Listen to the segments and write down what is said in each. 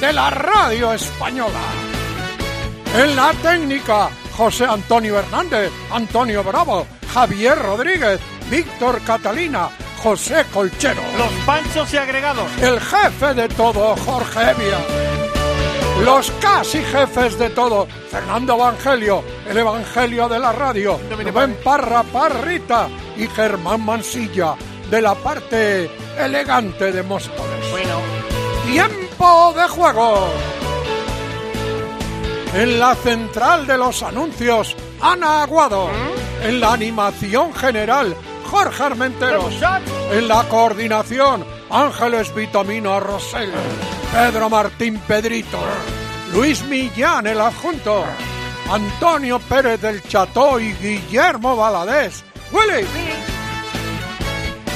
de la radio española. En la técnica, José Antonio Hernández, Antonio Bravo, Javier Rodríguez, Víctor Catalina, José Colchero. Los panchos y agregados. El jefe de todo, Jorge Evia. Los casi jefes de todo, Fernando Evangelio, el Evangelio de la radio, Rubén Parra Parrita y Germán Mansilla, de la parte elegante de Móstoles. Bueno, Tiempo de juego. En la central de los anuncios, Ana Aguado. En la animación general, Jorge Armenteros. En la coordinación, Ángeles Vitamina Rosell. Pedro Martín Pedrito. Luis Millán, el adjunto. Antonio Pérez del Cható y Guillermo Valadés. ¡Willy!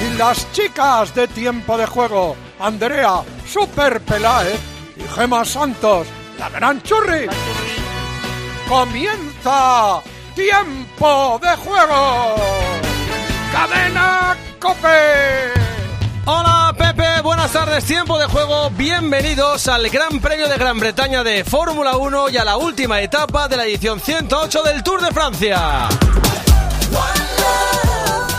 Y las chicas de tiempo de juego, Andrea Super Peláez y Gema Santos, la gran churri. Comienza tiempo de juego. Cadena Cope. Hola Pepe, buenas tardes, tiempo de juego, bienvenidos al Gran Premio de Gran Bretaña de Fórmula 1 y a la última etapa de la edición 108 del Tour de Francia.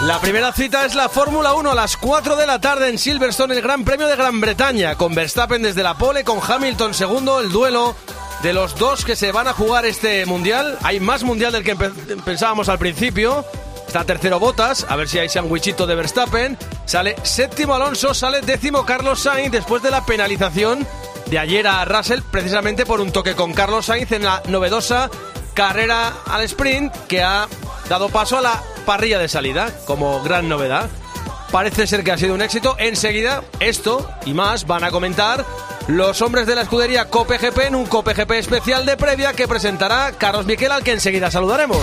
La primera cita es la Fórmula 1 a las 4 de la tarde en Silverstone, el Gran Premio de Gran Bretaña, con Verstappen desde la pole, con Hamilton segundo, el duelo de los dos que se van a jugar este mundial. Hay más mundial del que pensábamos al principio. Está tercero Botas, a ver si hay sandwichito de Verstappen. Sale séptimo Alonso, sale décimo Carlos Sainz después de la penalización de ayer a Russell, precisamente por un toque con Carlos Sainz en la novedosa carrera al sprint que ha dado paso a la parrilla de salida como gran novedad. Parece ser que ha sido un éxito. Enseguida, esto y más van a comentar los hombres de la escudería Cope GP en un Cope GP especial de previa que presentará Carlos Miquel, al que enseguida saludaremos.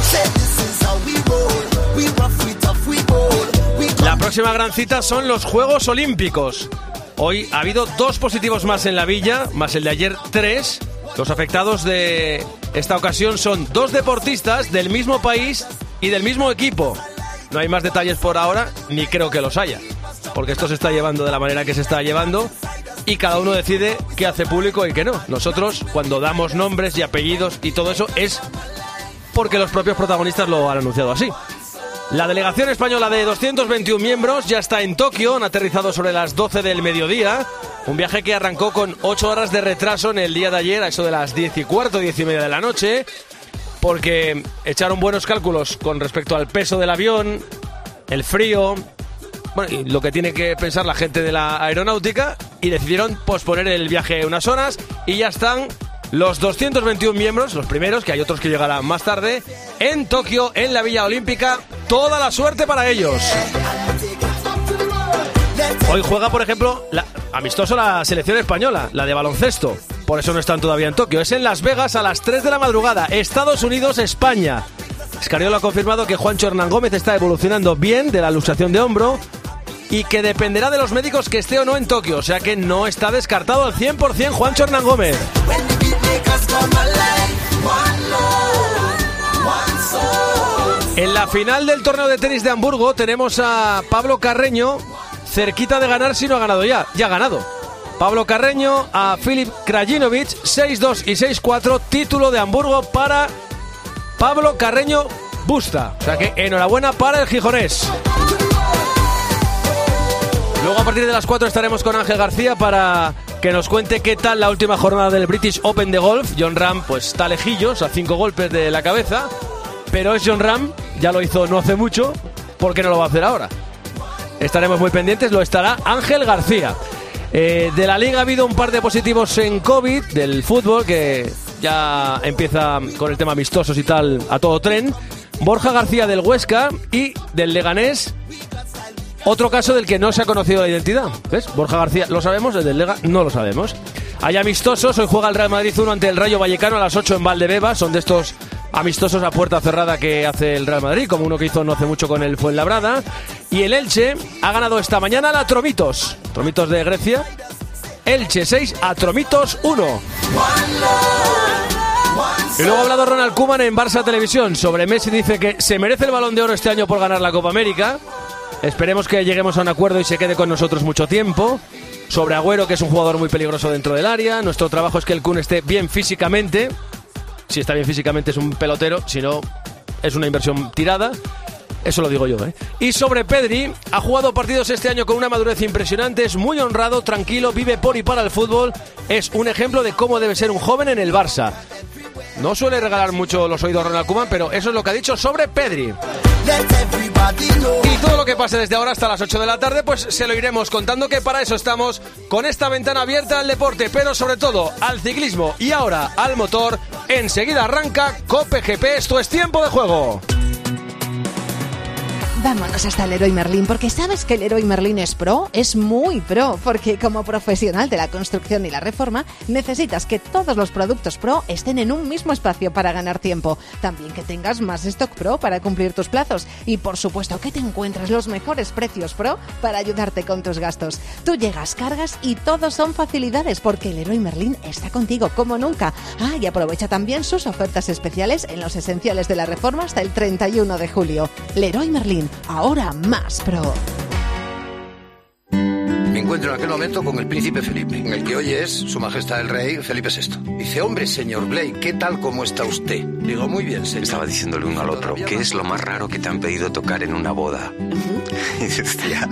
La próxima gran cita son los Juegos Olímpicos. Hoy ha habido dos positivos más en la villa, más el de ayer tres. Los afectados de esta ocasión son dos deportistas del mismo país y del mismo equipo. No hay más detalles por ahora, ni creo que los haya, porque esto se está llevando de la manera que se está llevando y cada uno decide qué hace público y qué no. Nosotros, cuando damos nombres y apellidos y todo eso, es porque los propios protagonistas lo han anunciado así. La delegación española de 221 miembros ya está en Tokio, han aterrizado sobre las 12 del mediodía. Un viaje que arrancó con 8 horas de retraso en el día de ayer, a eso de las 10 y cuarto, 10 y media de la noche, porque echaron buenos cálculos con respecto al peso del avión, el frío, bueno, y lo que tiene que pensar la gente de la aeronáutica, y decidieron posponer el viaje unas horas y ya están los 221 miembros, los primeros, que hay otros que llegarán más tarde, en Tokio, en la Villa Olímpica. Toda la suerte para ellos. Hoy juega, por ejemplo, la, amistoso la selección española, la de baloncesto. Por eso no están todavía en Tokio. Es en Las Vegas a las 3 de la madrugada. Estados Unidos, España. Escariolo ha confirmado que Juancho Hernán Gómez está evolucionando bien de la luxación de hombro y que dependerá de los médicos que esté o no en Tokio. O sea que no está descartado al 100% Juancho Hernán Gómez. En la final del torneo de tenis de Hamburgo tenemos a Pablo Carreño cerquita de ganar si no ha ganado ya. Ya ha ganado. Pablo Carreño a Filip Krajinovic 6-2 y 6-4 título de Hamburgo para Pablo Carreño Busta. O sea que enhorabuena para el gijonés. Luego a partir de las 4 estaremos con Ángel García para que nos cuente qué tal la última jornada del British Open de golf. John Ram pues está lejillos, a 5 golpes de la cabeza, pero es John Ram, ya lo hizo no hace mucho, ¿por qué no lo va a hacer ahora? Estaremos muy pendientes, lo estará Ángel García. Eh, de la liga ha habido un par de positivos en COVID, del fútbol, que ya empieza con el tema amistosos y tal a todo tren. Borja García del Huesca y del Leganés. Otro caso del que no se ha conocido la identidad. ¿Ves? Borja García lo sabemos, el del Lega no lo sabemos. Hay amistosos, hoy juega el Real Madrid 1 ante el Rayo Vallecano a las 8 en Valdebeba, son de estos amistosos a puerta cerrada que hace el Real Madrid, como uno que hizo no hace mucho con el Fuenlabrada. Y el Elche ha ganado esta mañana la Tromitos, Tromitos de Grecia. Elche 6 a Tromitos 1. Y luego ha hablado Ronald Koeman en Barça Televisión sobre Messi. Dice que se merece el balón de oro este año por ganar la Copa América. Esperemos que lleguemos a un acuerdo y se quede con nosotros mucho tiempo. Sobre Agüero, que es un jugador muy peligroso dentro del área. Nuestro trabajo es que el Kun esté bien físicamente. Si está bien físicamente es un pelotero, si no es una inversión tirada. Eso lo digo yo, ¿eh? Y sobre Pedri, ha jugado partidos este año con una madurez impresionante, es muy honrado, tranquilo, vive por y para el fútbol. Es un ejemplo de cómo debe ser un joven en el Barça. No suele regalar mucho los oídos Ronald Koeman, pero eso es lo que ha dicho sobre Pedri. Y todo lo que pase desde ahora hasta las 8 de la tarde, pues se lo iremos contando que para eso estamos con esta ventana abierta al deporte, pero sobre todo al ciclismo y ahora al motor. Enseguida arranca Cope GP, esto es tiempo de juego. Vámonos hasta el Leroy Merlin, porque sabes que el Leroy Merlin es pro, es muy pro, porque como profesional de la construcción y la reforma, necesitas que todos los productos pro estén en un mismo espacio para ganar tiempo. También que tengas más stock pro para cumplir tus plazos. Y por supuesto que te encuentres los mejores precios pro para ayudarte con tus gastos. Tú llegas, cargas y todos son facilidades, porque el Leroy Merlin está contigo como nunca. Ah, y aprovecha también sus ofertas especiales en los esenciales de la reforma hasta el 31 de julio. Leroy Merlin ahora más pro. Me encuentro en aquel momento con el príncipe Felipe, en el que hoy es Su Majestad el Rey Felipe VI. Dice, hombre, señor Blake, ¿qué tal como está usted? Digo, muy bien, señor. Estaba diciéndole uno al otro, ¿qué es lo más raro que te han pedido tocar en una boda? Y decía,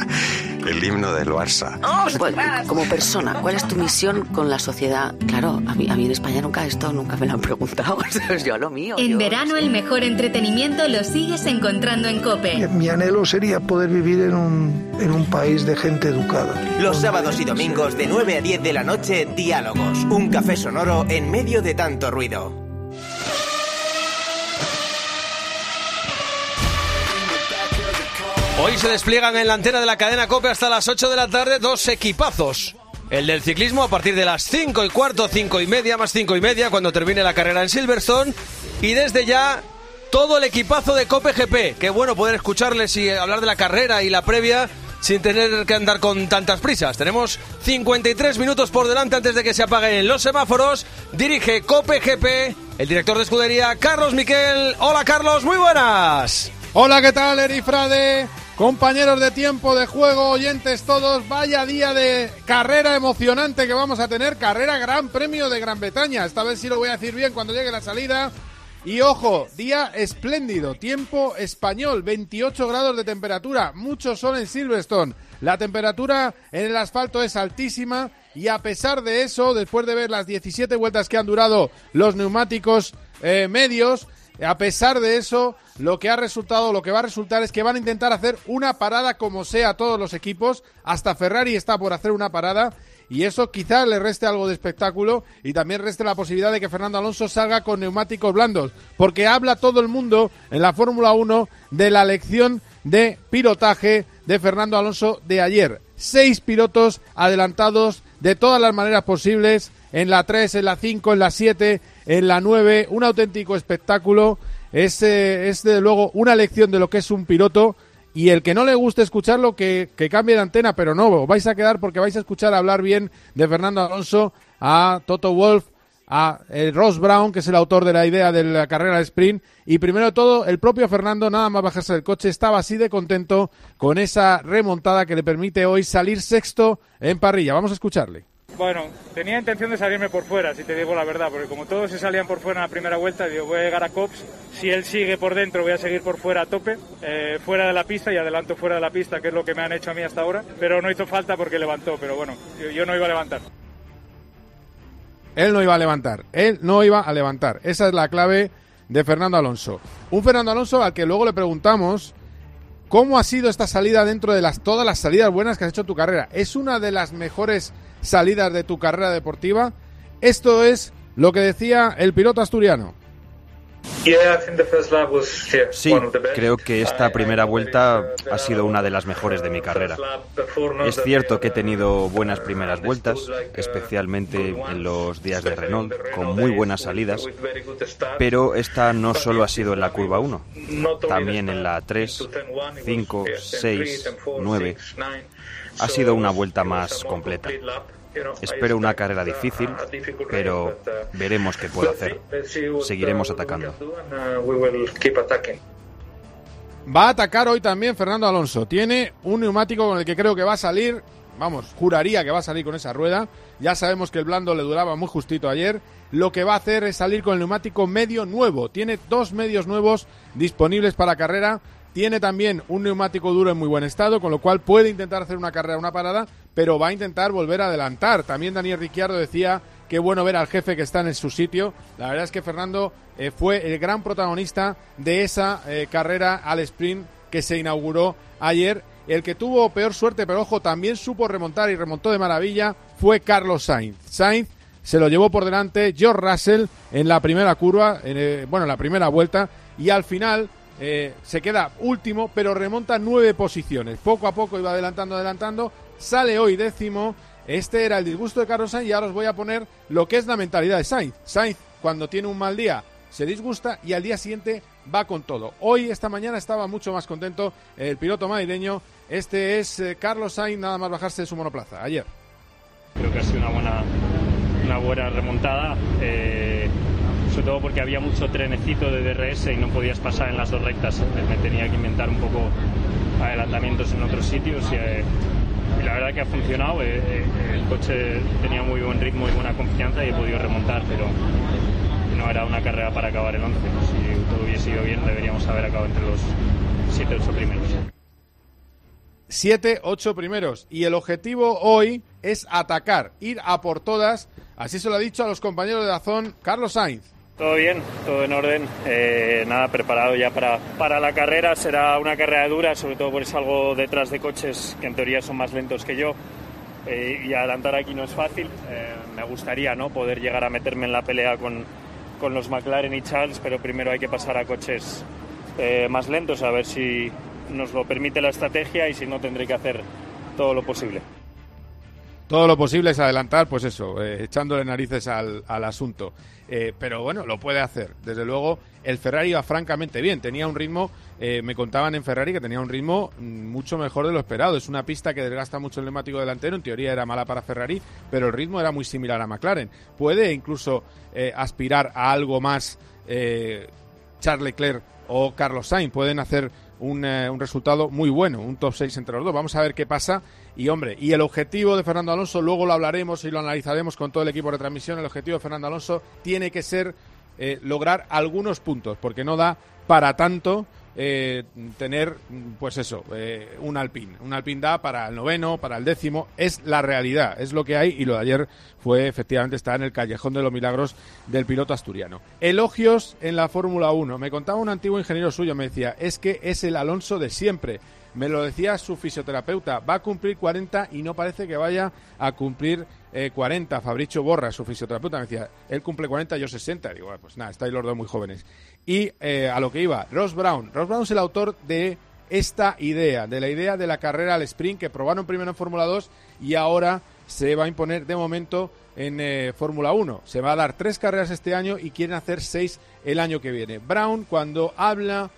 el himno del Barça. Bueno, como persona, ¿cuál es tu misión con la sociedad? Claro, a mí, a mí en España nunca esto, nunca me lo han preguntado. Yo a lo mío. En yo- verano el mejor entretenimiento lo sigues encontrando en Cope. Mi anhelo sería poder vivir en un, en un país de gente educada. Los sábados y domingos de 9 a 10 de la noche, Diálogos. Un café sonoro en medio de tanto ruido. Hoy se despliegan en la antena de la cadena Cope hasta las 8 de la tarde dos equipazos. El del ciclismo a partir de las 5 y cuarto, 5 y media, más 5 y media, cuando termine la carrera en Silverstone. Y desde ya, todo el equipazo de Cope GP. Qué bueno poder escucharles y hablar de la carrera y la previa sin tener que andar con tantas prisas. Tenemos 53 minutos por delante antes de que se apaguen los semáforos. Dirige Cope GP el director de escudería, Carlos Miquel. Hola Carlos, muy buenas. Hola, ¿qué tal, Erifrade? Compañeros de tiempo de juego, oyentes todos, vaya día de carrera emocionante que vamos a tener, carrera Gran Premio de Gran Bretaña. Esta vez sí lo voy a decir bien cuando llegue la salida. Y ojo, día espléndido, tiempo español, 28 grados de temperatura, mucho sol en Silverstone. La temperatura en el asfalto es altísima y a pesar de eso, después de ver las 17 vueltas que han durado los neumáticos eh, medios, a pesar de eso, lo que ha resultado, lo que va a resultar es que van a intentar hacer una parada como sea todos los equipos. Hasta Ferrari está por hacer una parada. Y eso quizás le reste algo de espectáculo y también reste la posibilidad de que Fernando Alonso salga con neumáticos blandos. Porque habla todo el mundo en la Fórmula 1 de la lección de pilotaje de Fernando Alonso de ayer. Seis pilotos adelantados de todas las maneras posibles, en la 3, en la 5, en la 7, en la 9, un auténtico espectáculo. Es, eh, es de luego una lección de lo que es un piloto. Y el que no le guste escucharlo, que, que cambie de antena, pero no, vais a quedar porque vais a escuchar hablar bien de Fernando Alonso, a Toto Wolf, a eh, Ross Brown, que es el autor de la idea de la carrera de sprint. Y primero de todo, el propio Fernando, nada más bajarse del coche, estaba así de contento con esa remontada que le permite hoy salir sexto en parrilla. Vamos a escucharle. Bueno, tenía intención de salirme por fuera, si te digo la verdad, porque como todos se salían por fuera en la primera vuelta, digo, voy a llegar a Cops, si él sigue por dentro voy a seguir por fuera a tope, eh, fuera de la pista y adelanto fuera de la pista, que es lo que me han hecho a mí hasta ahora, pero no hizo falta porque levantó, pero bueno, yo, no iba a levantar. Él no iba a levantar, él no iba a levantar. Esa es la clave de Fernando Alonso. Un Fernando Alonso al que luego le preguntamos cómo ha sido esta salida dentro de las, todas las salidas buenas que has hecho tu carrera. ¿Es una de las mejores salidas de tu carrera deportiva? Esto es lo que decía el piloto asturiano. Sí, creo que esta primera vuelta ha sido una de las mejores de mi carrera. Es cierto que he tenido buenas primeras vueltas, especialmente en los días de Renault, con muy buenas salidas, pero esta no solo ha sido en la curva 1, también en la 3, 5, 6, 9. Ha sido una vuelta más completa. Espero una carrera difícil, pero veremos qué puedo hacer. Seguiremos atacando. Va a atacar hoy también Fernando Alonso. Tiene un neumático con el que creo que va a salir, vamos, juraría que va a salir con esa rueda. Ya sabemos que el blando le duraba muy justito ayer. Lo que va a hacer es salir con el neumático medio nuevo. Tiene dos medios nuevos disponibles para carrera tiene también un neumático duro en muy buen estado, con lo cual puede intentar hacer una carrera, una parada, pero va a intentar volver a adelantar. También Daniel Ricciardo decía que bueno ver al jefe que está en su sitio. La verdad es que Fernando eh, fue el gran protagonista de esa eh, carrera al sprint que se inauguró ayer. El que tuvo peor suerte, pero ojo, también supo remontar y remontó de maravilla, fue Carlos Sainz. Sainz se lo llevó por delante George Russell en la primera curva, en, eh, bueno, en la primera vuelta, y al final eh, se queda último, pero remonta nueve posiciones. Poco a poco iba adelantando, adelantando. Sale hoy décimo. Este era el disgusto de Carlos Sainz y ahora os voy a poner lo que es la mentalidad de Sainz. Sainz, cuando tiene un mal día, se disgusta y al día siguiente va con todo. Hoy, esta mañana, estaba mucho más contento el piloto madrileño. Este es eh, Carlos Sainz, nada más bajarse de su monoplaza. Ayer. Creo que ha sido una buena, una buena remontada. Eh sobre todo porque había mucho trenecito de DRS y no podías pasar en las dos rectas, me tenía que inventar un poco adelantamientos en otros sitios y, eh, la verdad que ha funcionado, eh, eh, el coche tenía muy buen ritmo y buena confianza y he podido remontar, pero no era una carrera para acabar el 11, si todo hubiese ido bien deberíamos haber acabado entre los 7 8 primeros. 7, 8 primeros. Y el objetivo hoy es atacar, ir a por todas. Así se lo ha dicho a los compañeros de Dazón Carlos Sainz. Todo bien, todo en orden. Eh, nada, preparado ya para, para la carrera. Será una carrera dura, sobre todo por algo detrás de coches que en teoría son más lentos que yo. Eh, y adelantar aquí no es fácil. Eh, me gustaría ¿no? poder llegar a meterme en la pelea con, con los McLaren y Charles, pero primero hay que pasar a coches más lentos a ver si nos lo permite la estrategia y si no tendré que hacer todo lo posible todo lo posible es adelantar, pues eso, eh, echándole narices al, asunto. Eh, pero bueno, lo puede hacer. Desde luego, el Ferrari iba francamente bien. Tenía un ritmo, eh, me contaban en Ferrari que tenía un ritmo mm, mucho mejor de lo esperado. Es una pista que desgasta mucho el neumático delantero. En teoría era mala para Ferrari, pero el ritmo era muy similar a McLaren. Puede incluso aspirar a algo más Charles Leclerc o Carlos Sainz. Pueden hacer un, un resultado muy bueno, un top 6 entre los dos. Vamos a ver qué pasa y hombre, y el objetivo de Fernando Alonso, luego lo hablaremos y lo analizaremos con todo el equipo de transmisión, el objetivo de Fernando Alonso tiene que ser eh, lograr algunos puntos, porque no da para tanto eh, tener, pues eso, eh, un alpín. Un alpín da para el noveno, para el décimo, es la realidad, es lo que hay y lo de ayer fue efectivamente estar en el callejón de los milagros del piloto asturiano. Elogios en la Fórmula 1. Me contaba un antiguo ingeniero suyo, me decía, es que es el Alonso de siempre me lo decía su fisioterapeuta, va a cumplir 40 y no parece que vaya a cumplir 40. Eh, Fabricio Borra, su fisioterapeuta, me decía, él cumple 40, yo 60. Digo, pues nada, estáis los dos muy jóvenes. Y eh, a lo que iba, Ross Brown. Ross Brown es el autor de esta idea, de la idea de la carrera al sprint que probaron primero en Fórmula 2 y ahora se va a imponer de momento en eh, Fórmula 1. Se va a dar tres carreras este año y quieren hacer seis el año que viene. Brown, cuando habla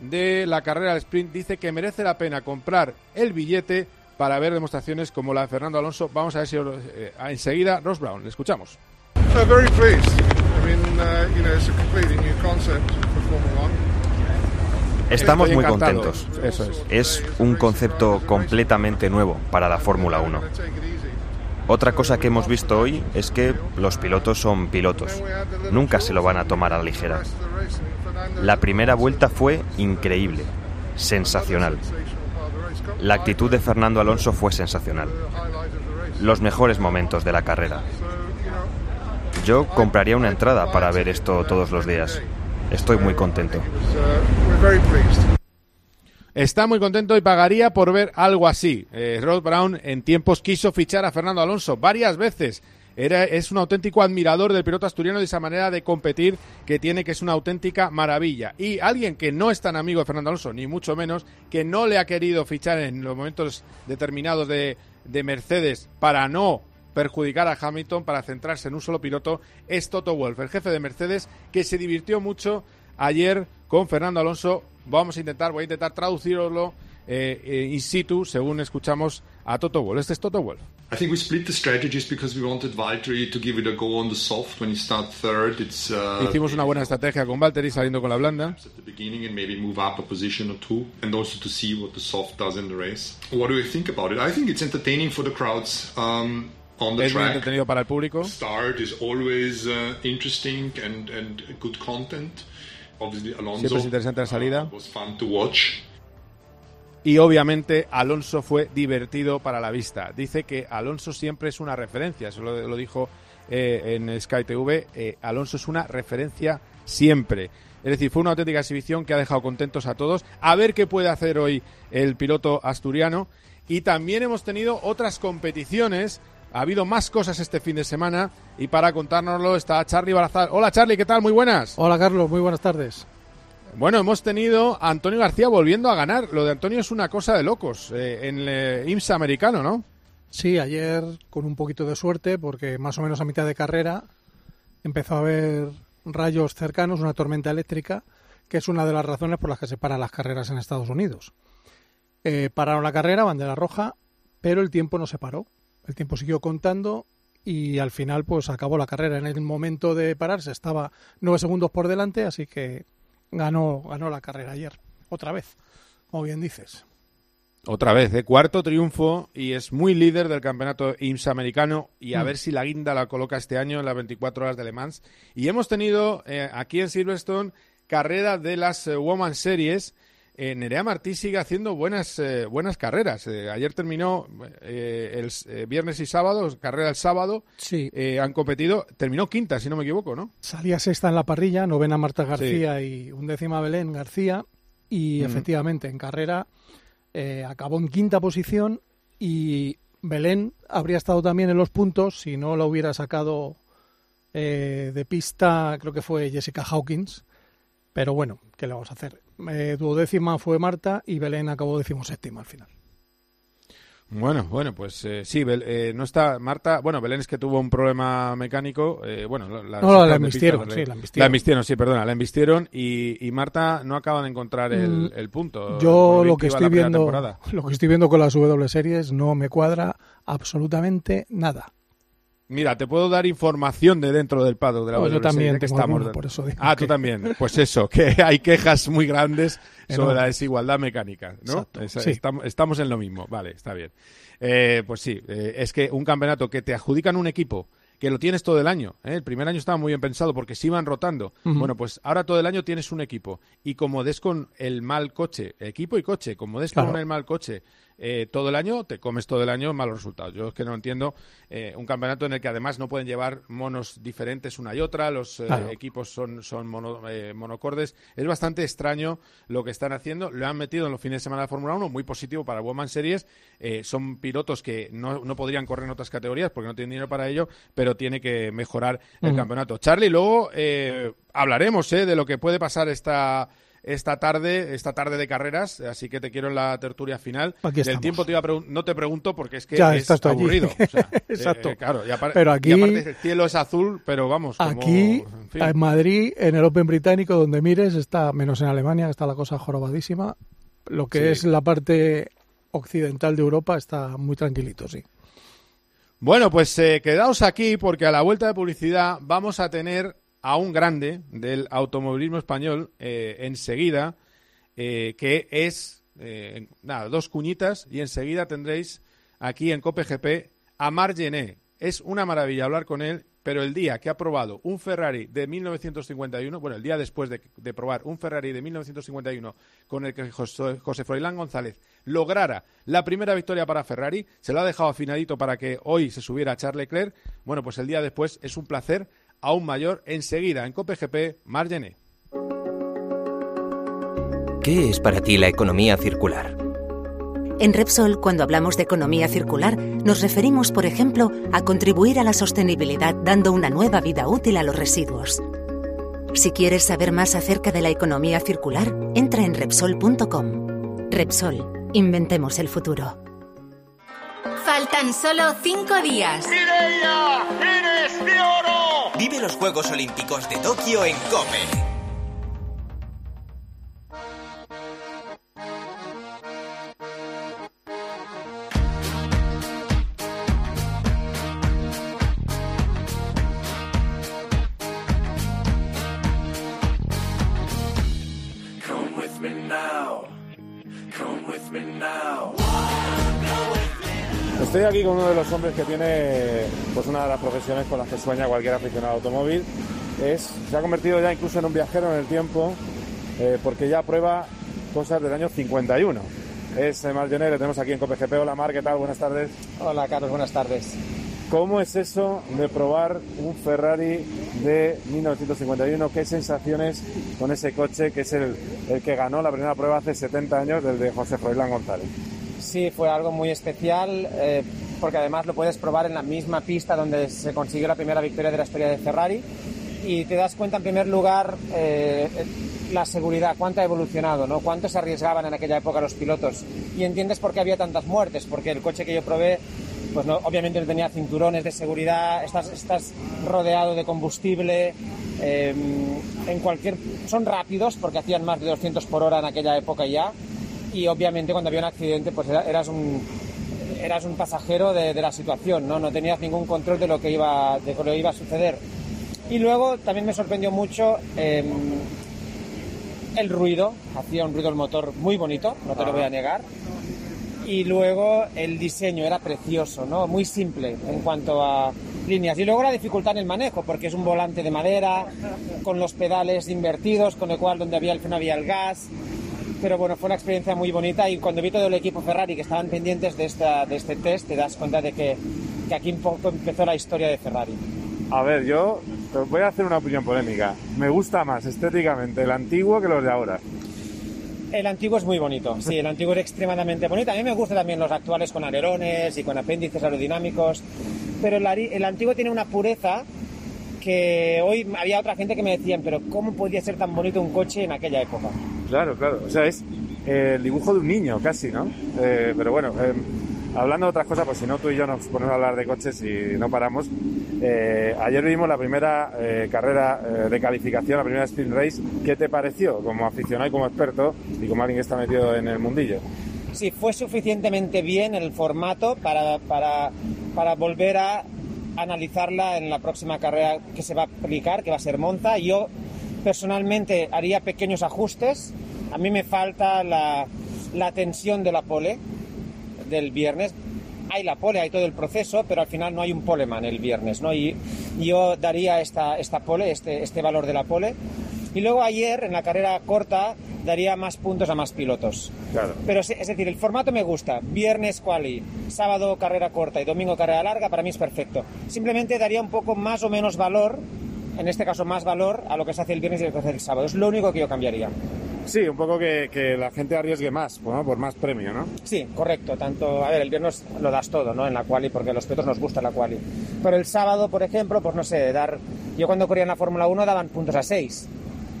de la carrera al sprint dice que merece la pena comprar el billete para ver demostraciones como la de Fernando Alonso. Vamos a ver si eh, enseguida Ross Brown, le escuchamos. Estamos muy contentos. Eso es. es un concepto completamente nuevo para la Fórmula 1. Otra cosa que hemos visto hoy es que los pilotos son pilotos. Nunca se lo van a tomar a la ligera. La primera vuelta fue increíble, sensacional. La actitud de Fernando Alonso fue sensacional. Los mejores momentos de la carrera. Yo compraría una entrada para ver esto todos los días. Estoy muy contento. Está muy contento y pagaría por ver algo así. Eh, Rod Brown en tiempos quiso fichar a Fernando Alonso varias veces Era, es un auténtico admirador del piloto asturiano de esa manera de competir que tiene, que es una auténtica maravilla. Y alguien que no es tan amigo de Fernando Alonso, ni mucho menos, que no le ha querido fichar en los momentos determinados de, de Mercedes para no perjudicar a Hamilton para centrarse en un solo piloto es Toto Wolff, el jefe de Mercedes, que se divirtió mucho ayer con Fernando Alonso. Vamos a intentar, voy a intentar traducirlo eh, eh, in situ, según escuchamos a Toto Wolff. Este es Toto Wolff. I think we split the strategies because we wanted Valtteri to give it a go on the soft when he start third. It's, uh, Hicimos una buena estrategia con Valtteri saliendo con la blanda. At the beginning and maybe move up a position or two, and also to see what the soft does in the race. What do you think about it? I think it's entertaining for the crowds. Um, es muy entretenido para el público. Start is always uh, interesting and, and good content. Obviously, Alonso Siempre es interesante la salida. uh, was fun to watch. Y obviamente Alonso fue divertido para la vista. Dice que Alonso siempre es una referencia, eso lo, lo dijo eh, en Sky TV. eh, Alonso es una referencia siempre. Es decir, fue una auténtica exhibición que ha dejado contentos a todos. A ver qué puede hacer hoy el piloto asturiano. Y también hemos tenido otras competiciones. Ha habido más cosas este fin de semana. Y para contárnoslo está Charlie Barazal. Hola Charlie, ¿qué tal? Muy buenas. Hola Carlos, muy buenas tardes. Bueno, hemos tenido a Antonio García volviendo a ganar. Lo de Antonio es una cosa de locos eh, en el eh, IMSA americano, ¿no? Sí, ayer con un poquito de suerte, porque más o menos a mitad de carrera empezó a haber rayos cercanos, una tormenta eléctrica, que es una de las razones por las que se paran las carreras en Estados Unidos. Eh, pararon la carrera, bandera roja, pero el tiempo no se paró. El tiempo siguió contando y al final pues acabó la carrera. En el momento de pararse estaba nueve segundos por delante, así que ganó, ganó la carrera ayer, otra vez, como bien dices. Otra vez, de cuarto triunfo y es muy líder del campeonato IMSA americano y a Mm. ver si la guinda la coloca este año en las 24 horas de Le Mans. Y hemos tenido eh, aquí en Silverstone carrera de las eh, Woman Series. Eh, Nerea Martí sigue haciendo buenas eh, buenas carreras. Eh, ayer terminó eh, el viernes y sábado, carrera el sábado. Sí. Han competido, terminó quinta, si no me equivoco, ¿no? Salía sexta en la parrilla, novena Marta García y undécima Belén García. Y Mm. efectivamente, en carrera acabó en quinta posición y Belén habría estado también en los puntos si no la hubiera sacado de pista, creo que fue Jessica Hawkins. Pero bueno, ¿qué le vamos a hacer? Eh, duodécima fue Marta y Belén acabó decimoséptima al final. Bueno, bueno, pues eh, sí, Bel- eh, no está Marta. Bueno, Belén es que tuvo un problema mecánico. eh, bueno, la, la No, la embistieron, sí, la embistieron. embistieron, sí, perdona, la embistieron y, y Marta no acaba de encontrar el, Mm, el punto. Yo lo que estoy la viendo, temporada. lo que estoy viendo con las W series no me cuadra absolutamente nada. Mira, te puedo dar información de dentro del paddock de la Pues yo también que tengo estamos. alguno, por eso digo ah, tú también. Pues eso, que hay quejas muy grandes sobre la desigualdad mecánica, ¿no? Sí. estamos, estamos en lo mismo. Vale, está bien. Eh, pues sí, eh, es que un campeonato que te adjudican un equipo que lo tienes todo el año. ¿eh? El primer año estaba muy bien pensado porque se iban rotando. Bueno, pues ahora todo el año tienes un equipo. Y como des con el mal coche, equipo y coche, como des Claro. con el mal coche eh, todo el año, te comes todo el año malos resultados. Yo es que no entiendo eh, un campeonato en el que además no pueden llevar monos diferentes una y otra, los eh, Claro. equipos son, son mono- eh, monocordes. Es bastante extraño lo que están haciendo. Lo han metido en los fines de semana de Fórmula 1, muy positivo para Woman Series. Son pilotos que no, no podrían correr en otras categorías porque no tienen dinero para ello, pero tiene que mejorar el campeonato. Charlie, luego eh, hablaremos eh, de lo que puede pasar esta esta tarde, esta tarde de carreras, así que te quiero en la tertulia final. Aquí Del tiempo te iba a no te pregunto porque es que Ya, es estás aburrido. O sea, eh, Exacto. eh, claro, y, Pero y aquí- aparte el cielo es azul, pero vamos, como- Aquí, en fin. en Madrid, en el Open británico, donde mires, está, menos en Alemania, está la cosa jorobadísima. Lo que Sí. es la parte occidental de Europa está muy tranquilito, sí. Bueno, pues eh, quedaos aquí porque a la vuelta de publicidad vamos a tener a un grande del automovilismo español eh, enseguida, eh, que es, eh, nada, dos cuñitas y enseguida tendréis aquí en COPGP a Marc Gené. Es una maravilla hablar con él, pero el día que ha probado un Ferrari de 1951, bueno, el día después de, de probar un Ferrari de 1951 con el que José, José Froilán González lograra la primera victoria para Ferrari, se lo ha dejado afinadito para que hoy se subiera a Charles Leclerc, bueno, pues el día después es un placer aún mayor. Enseguida en COPGP, Marc Gené. ¿Qué es para ti la economía circular? En Repsol, cuando hablamos de economía circular, nos referimos, por ejemplo, a contribuir a la sostenibilidad dando una nueva vida útil a los residuos. Si quieres saber más acerca de la economía circular, entra en Repsol.com. Repsol, inventemos el futuro. Faltan solo cinco días. eres de oro! Vive los Juegos Olímpicos de Tokio en COPE. Aquí con uno de los hombres que tiene pues una de las profesiones con las que sueña cualquier aficionado automóvil. Es, se ha convertido ya incluso en un viajero en el tiempo eh, porque ya prueba cosas del año 51. Es eh, Mar Jenner, le tenemos aquí en COPGP. Hola Mar, ¿qué tal? Buenas tardes. Hola Carlos, buenas tardes. ¿Cómo es eso de probar un Ferrari de 1951? ¿Qué sensaciones con ese coche que es el, el que ganó la primera prueba hace 70 años, del de José Froilán González? Sí, fue algo muy especial eh, porque además lo puedes probar en la misma pista donde se consiguió la primera victoria de la historia de Ferrari y te das cuenta en primer lugar eh, la seguridad, cuánto ha evolucionado, ¿no? cuánto se arriesgaban en aquella época los pilotos y entiendes por qué había tantas muertes, porque el coche que yo probé pues no, obviamente no tenía cinturones de seguridad, estás, estás rodeado de combustible, eh, en cualquier, son rápidos porque hacían más de 200 por hora en aquella época ya, y obviamente cuando había un accidente pues eras un eras un pasajero de, la situación, ¿no? No tenías ningún control de lo que iba, de lo que iba a suceder. Y luego también me sorprendió mucho em, el ruido, hacía un ruido el motor muy bonito, no te lo voy a negar. Y luego el diseño era precioso, ¿no? Muy simple en cuanto a líneas. Y luego la dificultad en el manejo, porque es un volante de madera, con los pedales invertidos, con el cual donde había el freno había el gas pero bueno, fue una experiencia muy bonita y cuando vi todo el equipo Ferrari que estaban pendientes de, esta, de este test, te das cuenta de que, que aquí un poco empezó la historia de Ferrari. A ver, yo voy a hacer una opinión polémica. Me gusta más estéticamente el antiguo que los de ahora. El antiguo es muy bonito, sí, el antiguo es extremadamente bonito. A mí me gustan también los actuales con alerones y con apéndices aerodinámicos, pero el, el antiguo tiene una pureza que hoy había otra gente que me decían, pero ¿cómo podía ser tan bonito un coche en aquella época? Claro, claro. O sea, es eh, el dibujo de un niño casi, ¿no? Eh, pero bueno, eh, hablando de otras cosas, pues si no tú y yo nos ponemos a hablar de coches y no paramos. ayer vimos la primera carrera de calificación, la primera Sprint Race. ¿Qué te pareció como aficionado y como experto y como alguien que está metido en el mundillo? Sí, fue suficientemente bien el formato para, para, para volver a analizarla en la próxima carrera que se va a aplicar, que va a ser Monza. Yo personalmente haría pequeños ajustes. A mí me falta la, la tensión de la pole del viernes. Hay la pole, hay todo el proceso, pero al final no hay un poleman el viernes, ¿no? Y yo daría esta, esta pole, este, este valor de la pole. Y luego ayer, en la carrera corta, daría más puntos a más pilotos. Claro. Pero es decir, el formato me gusta. Viernes quali, sábado carrera corta y domingo carrera larga, para mí es perfecto. Simplemente daría un poco más o menos valor en este caso más valor a lo que se hace el viernes y lo que se hace el sábado. Es lo único que yo cambiaría. Sí, un poco que, la gente arriesgue más, por más premio, ¿no? Sí, correcto. Tanto, a ver, el viernes lo das todo, ¿no? En la quali, porque a los pilotos nos gusta la quali. Pero el sábado, por ejemplo, pues no sé, dar... Yo cuando corría en la Fórmula 1 daban puntos a 6.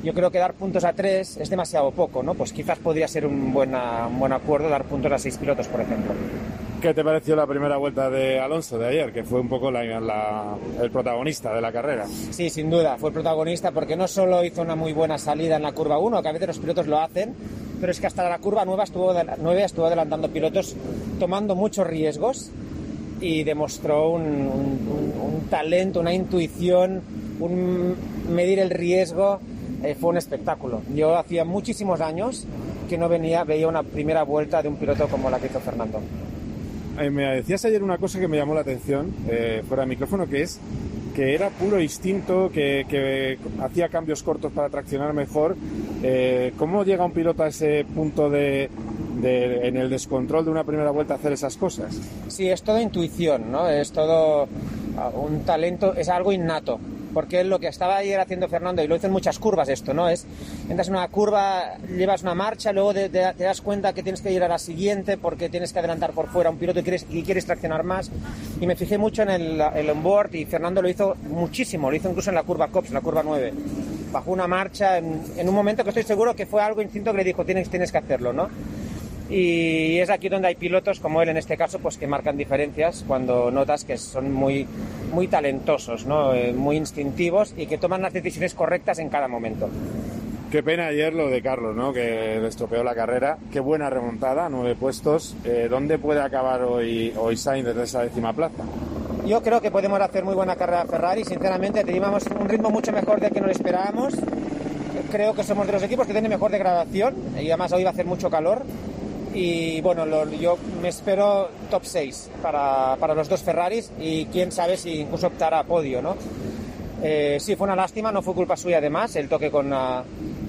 Yo creo que dar puntos a 3 es demasiado poco, ¿no? Pues quizás podría ser un, buena, un buen acuerdo dar puntos a 6 pilotos, por ejemplo. ¿Qué te pareció la primera vuelta de Alonso de ayer, que fue un poco el protagonista de la carrera? Sí, sin duda, fue el protagonista porque no solo hizo una muy buena salida en la curva 1, que a veces los pilotos lo hacen, pero es que hasta la curva 9 estuvo, 9 estuvo adelantando pilotos tomando muchos riesgos y demostró un, talento, una intuición, un medir el riesgo. Eh, fue un espectáculo. Yo hacía muchísimos años que no venía, veía una primera vuelta de un piloto como la que hizo Fernando. Eh, me decías ayer una cosa que me llamó la atención, eh, fuera de micrófono, que es que era puro instinto, que, hacía cambios cortos para traccionar mejor. Eh, ¿Cómo llega un piloto a ese punto de, en el descontrol de una primera vuelta, a hacer esas cosas? Sí, es todo intuición, ¿no? Es todo ah, un talento, es algo innato. Porque lo que estaba ayer haciendo Fernando, y lo hizo en muchas curvas esto, ¿no? Es, entras en una curva, llevas una marcha, luego te, das cuenta que tienes que ir a la siguiente porque tienes que adelantar por fuera un piloto y quieres, y quieres traccionar más. Y me fijé mucho en el, el onboard y Fernando lo hizo muchísimo, lo hizo incluso en la curva COPS, en la curva 9. Bajó una marcha en, en un momento que estoy seguro que fue algo instinto que le dijo, tienes, tienes que hacerlo, ¿no? Y es aquí donde hay pilotos como él en este caso pues que marcan diferencias cuando notas que son muy muy talentosos ¿no? Eh, muy instintivos y que toman las decisiones correctas en cada momento Qué pena ayer lo de Carlos, ¿no? Que estropeó la carrera. Qué buena remontada, nueve puestos. Eh, ¿Dónde puede acabar hoy, hoy Sainz desde esa décima plaza? Yo creo que podemos hacer muy buena carrera Ferrari. Sinceramente, teníamos un ritmo mucho mejor del que nos esperábamos. Creo que somos de los equipos que tienen mejor degradación y además hoy va a hacer mucho calor y bueno, yo me espero top 6 para, para, los dos Ferraris y quién sabe si incluso optará a podio, ¿no? Eh, sí, fue una lástima, no fue culpa suya además, el toque con, uh,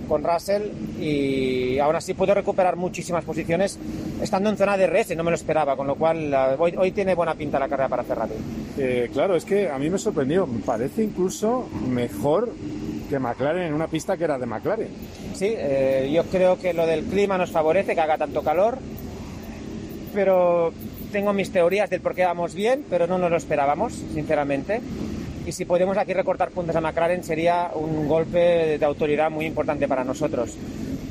con Russell y aún así pudo recuperar muchísimas posiciones estando en zona de RS, no me lo esperaba, con lo cual uh, hoy, hoy, tiene buena pinta la carrera para Ferrari. Eh, claro, es que a mí me sorprendió, parece incluso mejor que McLaren en una pista que era de McLaren. Sí, eh, yo creo que lo del clima nos favorece, que haga tanto calor, pero tengo mis teorías del por qué vamos bien, pero no nos lo esperábamos, sinceramente. Y si podemos aquí recortar puntos a McLaren sería un golpe de autoridad muy importante para nosotros.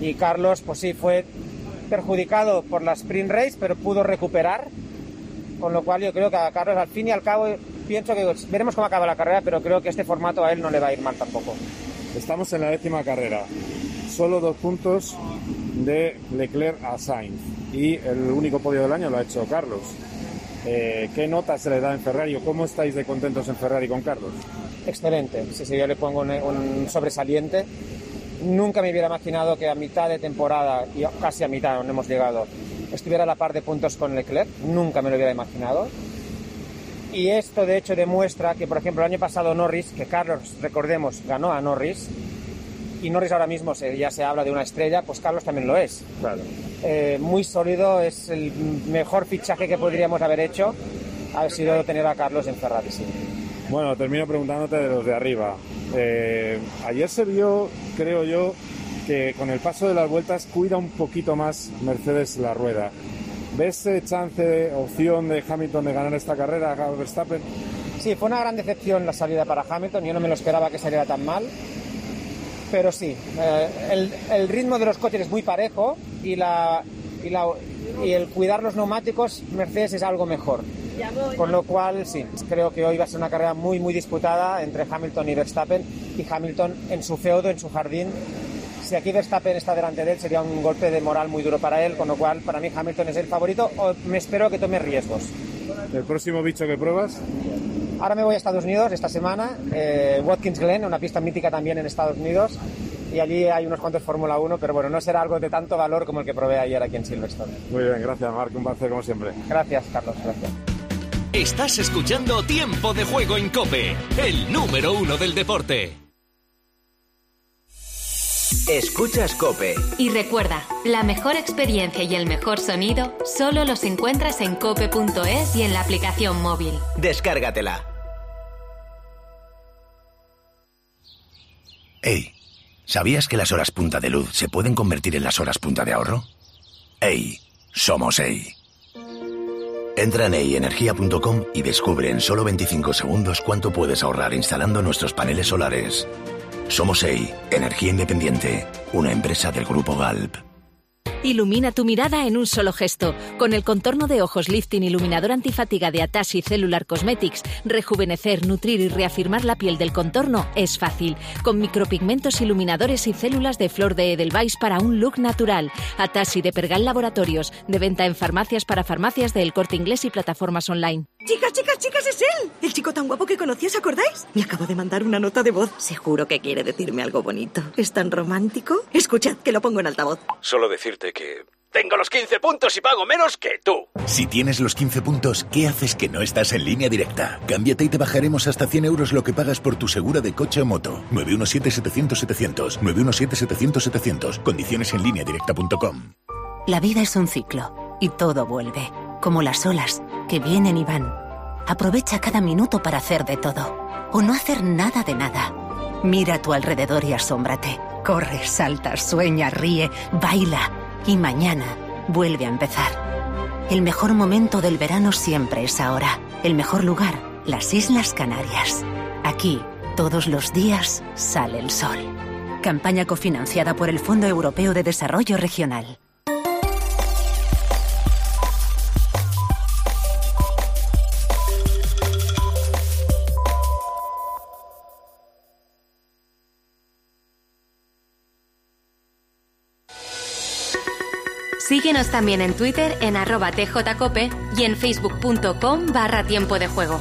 Y Carlos, pues sí, fue perjudicado por la sprint race, pero pudo recuperar. Con lo cual yo creo que a Carlos al fin y al cabo pienso que veremos cómo acaba la carrera, pero creo que este formato a él no le va a ir mal tampoco. Estamos en la décima carrera. Solo dos puntos de Leclerc a Sainz. Y el único podio del año lo ha hecho Carlos. Eh, ¿Qué nota se le da en Ferrari cómo estáis de contentos en Ferrari con Carlos? Excelente. Si yo le pongo un, sobresaliente. Nunca me hubiera imaginado que a mitad de temporada, y casi a mitad no hemos llegado, estuviera a la par de puntos con Leclerc. Nunca me lo hubiera imaginado. Y esto de hecho demuestra que, por ejemplo, el año pasado Norris, que Carlos, recordemos, ganó a Norris, y Norris ahora mismo ya se habla de una estrella, pues Carlos también lo es. Claro. Eh, muy sólido, es el mejor fichaje que podríamos haber hecho, ha sido tener a Carlos en Ferrari. Bueno, termino preguntándote de los de arriba. Eh, ayer se vio, creo yo, que con el paso de las vueltas cuida un poquito más Mercedes la rueda. ¿Ves chance, opción de Hamilton de ganar esta carrera a Verstappen? Sí, fue una gran decepción la salida para Hamilton. Yo no me lo esperaba que saliera tan mal. Pero sí, eh, el, ritmo de los coches es muy parejo y, la, y, la, y el cuidar los neumáticos, Mercedes es algo mejor. Con lo cual, sí, creo que hoy va a ser una carrera muy, muy disputada entre Hamilton y Verstappen. Y Hamilton en su feudo, en su jardín, si aquí Verstappen está delante de él, sería un golpe de moral muy duro para él, con lo cual para mí Hamilton es el favorito o me espero que tome riesgos. ¿El próximo bicho que pruebas? Ahora me voy a Estados Unidos esta semana, eh, Watkins Glen, una pista mítica también en Estados Unidos, y allí hay unos cuantos Fórmula 1, pero bueno, no será algo de tanto valor como el que probé ayer aquí en Silverstone. Muy bien, gracias Marc, un placer como siempre. Gracias Carlos, gracias. Estás escuchando Tiempo de Juego en Cope, el número uno del deporte. Escuchas Cope. Y recuerda, la mejor experiencia y el mejor sonido solo los encuentras en cope.es y en la aplicación móvil. Descárgatela. Hey, ¿sabías que las horas punta de luz se pueden convertir en las horas punta de ahorro? Hey, somos EI. Entra en eyenergia.com y descubre en solo 25 segundos cuánto puedes ahorrar instalando nuestros paneles solares. Somos EI, Energía Independiente, una empresa del Grupo Galp. Ilumina tu mirada en un solo gesto. Con el contorno de ojos lifting iluminador antifatiga de Atashi Cellular Cosmetics, rejuvenecer, nutrir y reafirmar la piel del contorno es fácil. Con micropigmentos iluminadores y células de flor de Edelweiss para un look natural. Atashi de Pergal Laboratorios, de venta en farmacias para farmacias del Corte Inglés y plataformas online. Chicas, chicas, chicas, es él. El chico tan guapo que conocí, ¿os acordáis? Me acabo de mandar una nota de voz. Seguro que quiere decirme algo bonito. ¿Es tan romántico? Escuchad, que lo pongo en altavoz. Solo decirte que tengo los 15 puntos y pago menos que tú. Si tienes los 15 puntos, ¿qué haces que no estás en línea directa? Cámbiate y te bajaremos hasta 100 euros lo que pagas por tu segura de coche o moto. 917-700-700. 917-700-700. Condiciones en línea directa.com. La vida es un ciclo y todo vuelve como las olas, que vienen y van. Aprovecha cada minuto para hacer de todo o no hacer nada de nada. Mira a tu alrededor y asómbrate. Corre, salta, sueña, ríe, baila. Y mañana vuelve a empezar. El mejor momento del verano siempre es ahora. El mejor lugar, las Islas Canarias. Aquí, todos los días, sale el sol. Campaña cofinanciada por el Fondo Europeo de Desarrollo Regional. Síguenos también en Twitter en arroba tjcope y en facebook.com barra tiempo de juego.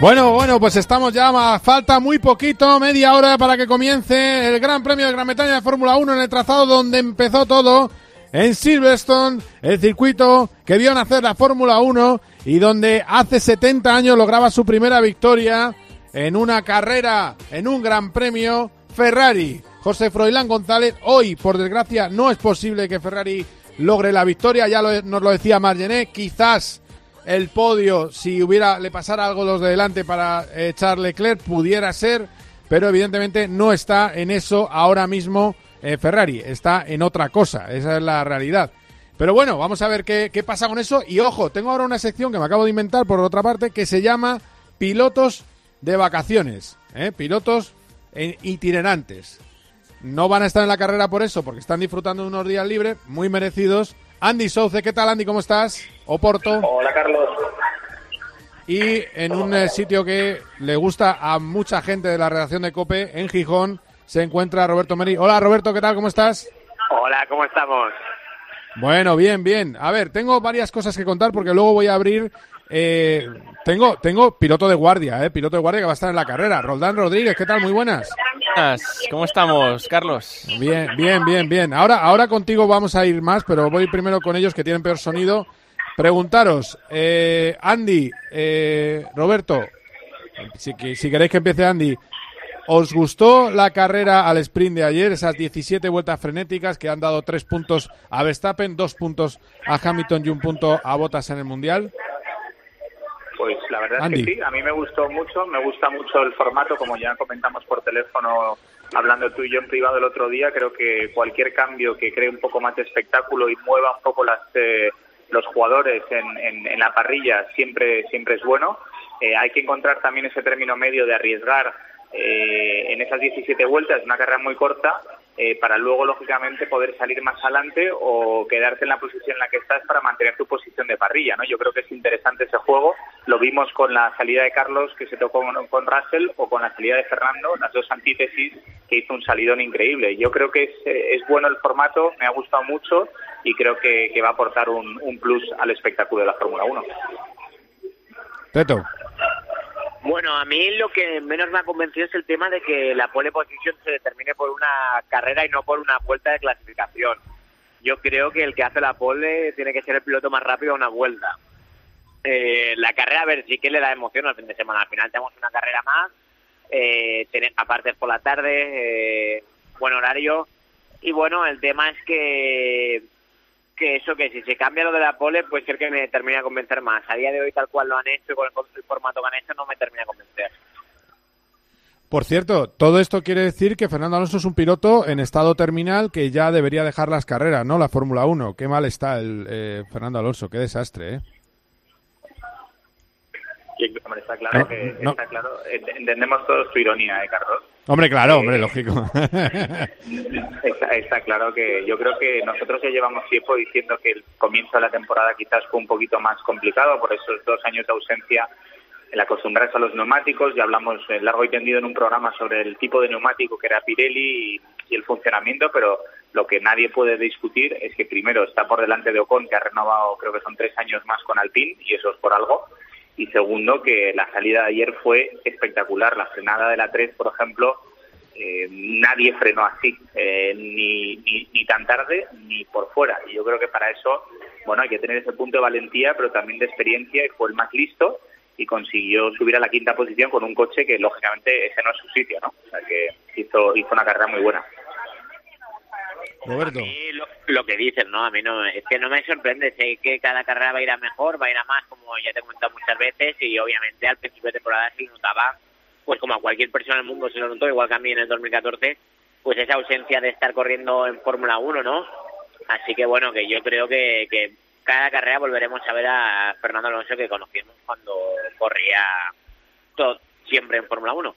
Bueno, bueno, pues estamos ya, falta muy poquito, media hora para que comience el Gran Premio de Gran Bretaña de Fórmula 1 en el trazado donde empezó todo, en Silverstone, el circuito que vio nacer la Fórmula 1 y donde hace 70 años lograba su primera victoria en una carrera, en un Gran Premio Ferrari. José Froilán González, hoy, por desgracia, no es posible que Ferrari logre la victoria, ya nos lo decía Margené, quizás el podio, si hubiera le pasara algo los de delante para echarle Leclerc, pudiera ser, pero evidentemente no está en eso ahora mismo eh, Ferrari, está en otra cosa, esa es la realidad. Pero bueno, vamos a ver qué, qué pasa con eso. Y ojo, tengo ahora una sección que me acabo de inventar por otra parte que se llama Pilotos de Vacaciones, ¿eh? pilotos itinerantes. No van a estar en la carrera por eso, porque están disfrutando de unos días libres, muy merecidos. Andy Souce, ¿qué tal Andy? ¿Cómo estás? Oporto. Hola Carlos. Y en un eh, sitio que le gusta a mucha gente de la redacción de COPE, en Gijón, se encuentra Roberto Meri. Hola Roberto, ¿qué tal? ¿Cómo estás? Hola, ¿cómo estamos? Bueno, bien, bien. A ver, tengo varias cosas que contar porque luego voy a abrir. Eh, tengo, tengo piloto de guardia, eh, piloto de guardia que va a estar en la carrera. Roldán Rodríguez, ¿qué tal? Muy buenas. ¿Cómo estamos, Carlos? Bien, bien, bien, bien. Ahora, ahora contigo vamos a ir más, pero voy primero con ellos que tienen peor sonido. Preguntaros, eh, Andy, eh, Roberto, si, si queréis que empiece Andy, ¿os gustó la carrera al sprint de ayer? Esas 17 vueltas frenéticas que han dado tres puntos a Verstappen, dos puntos a Hamilton y un punto a Bottas en el Mundial. Pues la verdad es que sí, a mí me gustó mucho, me gusta mucho el formato, como ya comentamos por teléfono hablando tú y yo en privado el otro día, creo que cualquier cambio que cree un poco más de espectáculo y mueva un poco las eh, los jugadores en, en, la parrilla siempre siempre es bueno. Eh, hay que encontrar también ese término medio de arriesgar eh, en esas 17 vueltas, una carrera muy corta, eh, para luego, lógicamente, poder salir más adelante o quedarte en la posición en la que estás para mantener tu posición de parrilla. ¿no? Yo creo que es interesante ese juego. Lo vimos con la salida de Carlos, que se tocó con, Russell, o con la salida de Fernando, las dos antítesis, que hizo un salidón increíble. Yo creo que es, es bueno el formato, me ha gustado mucho y creo que, que va a aportar un, un plus al espectáculo de la Fórmula 1. Teto. Bueno, a mí lo que menos me ha convencido es el tema de que la pole position se determine por una carrera y no por una vuelta de clasificación. Yo creo que el que hace la pole tiene que ser el piloto más rápido a una vuelta. Eh, la carrera, a ver, sí que le da emoción al fin de semana. Al final tenemos una carrera más, eh, aparte por la tarde, eh, buen horario. Y bueno, el tema es que que eso que si se cambia lo de la pole puede ser que me termine a convencer más. A día de hoy tal cual lo han hecho y con el, formato que han hecho no me termina a convencer. Por cierto, todo esto quiere decir que Fernando Alonso es un piloto en estado terminal que ya debería dejar las carreras, ¿no? La Fórmula 1. Qué mal está el eh, Fernando Alonso, qué desastre, ¿eh? está claro que Está claro. entendemos todos tu ironía, ¿eh, Carlos? Hombre, claro, hombre, lógico. Está, claro que yo creo que nosotros ya llevamos tiempo diciendo que el comienzo de la temporada quizás fue un poquito más complicado por esos dos años de ausencia el acostumbrarse a los neumáticos. Ya hablamos largo y tendido en un programa sobre el tipo de neumático que era Pirelli y, el funcionamiento, pero lo que nadie puede discutir es que primero está por delante de Ocon, que ha renovado creo que son tres años más con Alpine, y eso es por algo. Y segundo, que la salida de ayer fue espectacular. La frenada de la 3, por ejemplo, eh, nadie frenó así, eh, ni, ni, tan tarde ni por fuera. Y yo creo que para eso, bueno, hay que tener ese punto de valentía, pero también de experiencia, y fue el más listo y consiguió subir a la quinta posición con un coche que, lógicamente, ese no es su sitio, ¿no? O sea, que hizo, hizo una carrera muy buena. Roberto. A mí lo, que dicen, ¿no? A mí no, es que no me sorprende. Sé que cada carrera va a ir a mejor, va a ir a más, como ya te he comentado muchas veces, y obviamente al principio de temporada se notaba pues como a cualquier persona en el mundo se lo notó, igual que a mí en el 2014, pues esa ausencia de estar corriendo en Fórmula 1, ¿no? Así que bueno, que yo creo que, que cada carrera volveremos a ver a Fernando Alonso que conocimos cuando corría todo, siempre en Fórmula 1.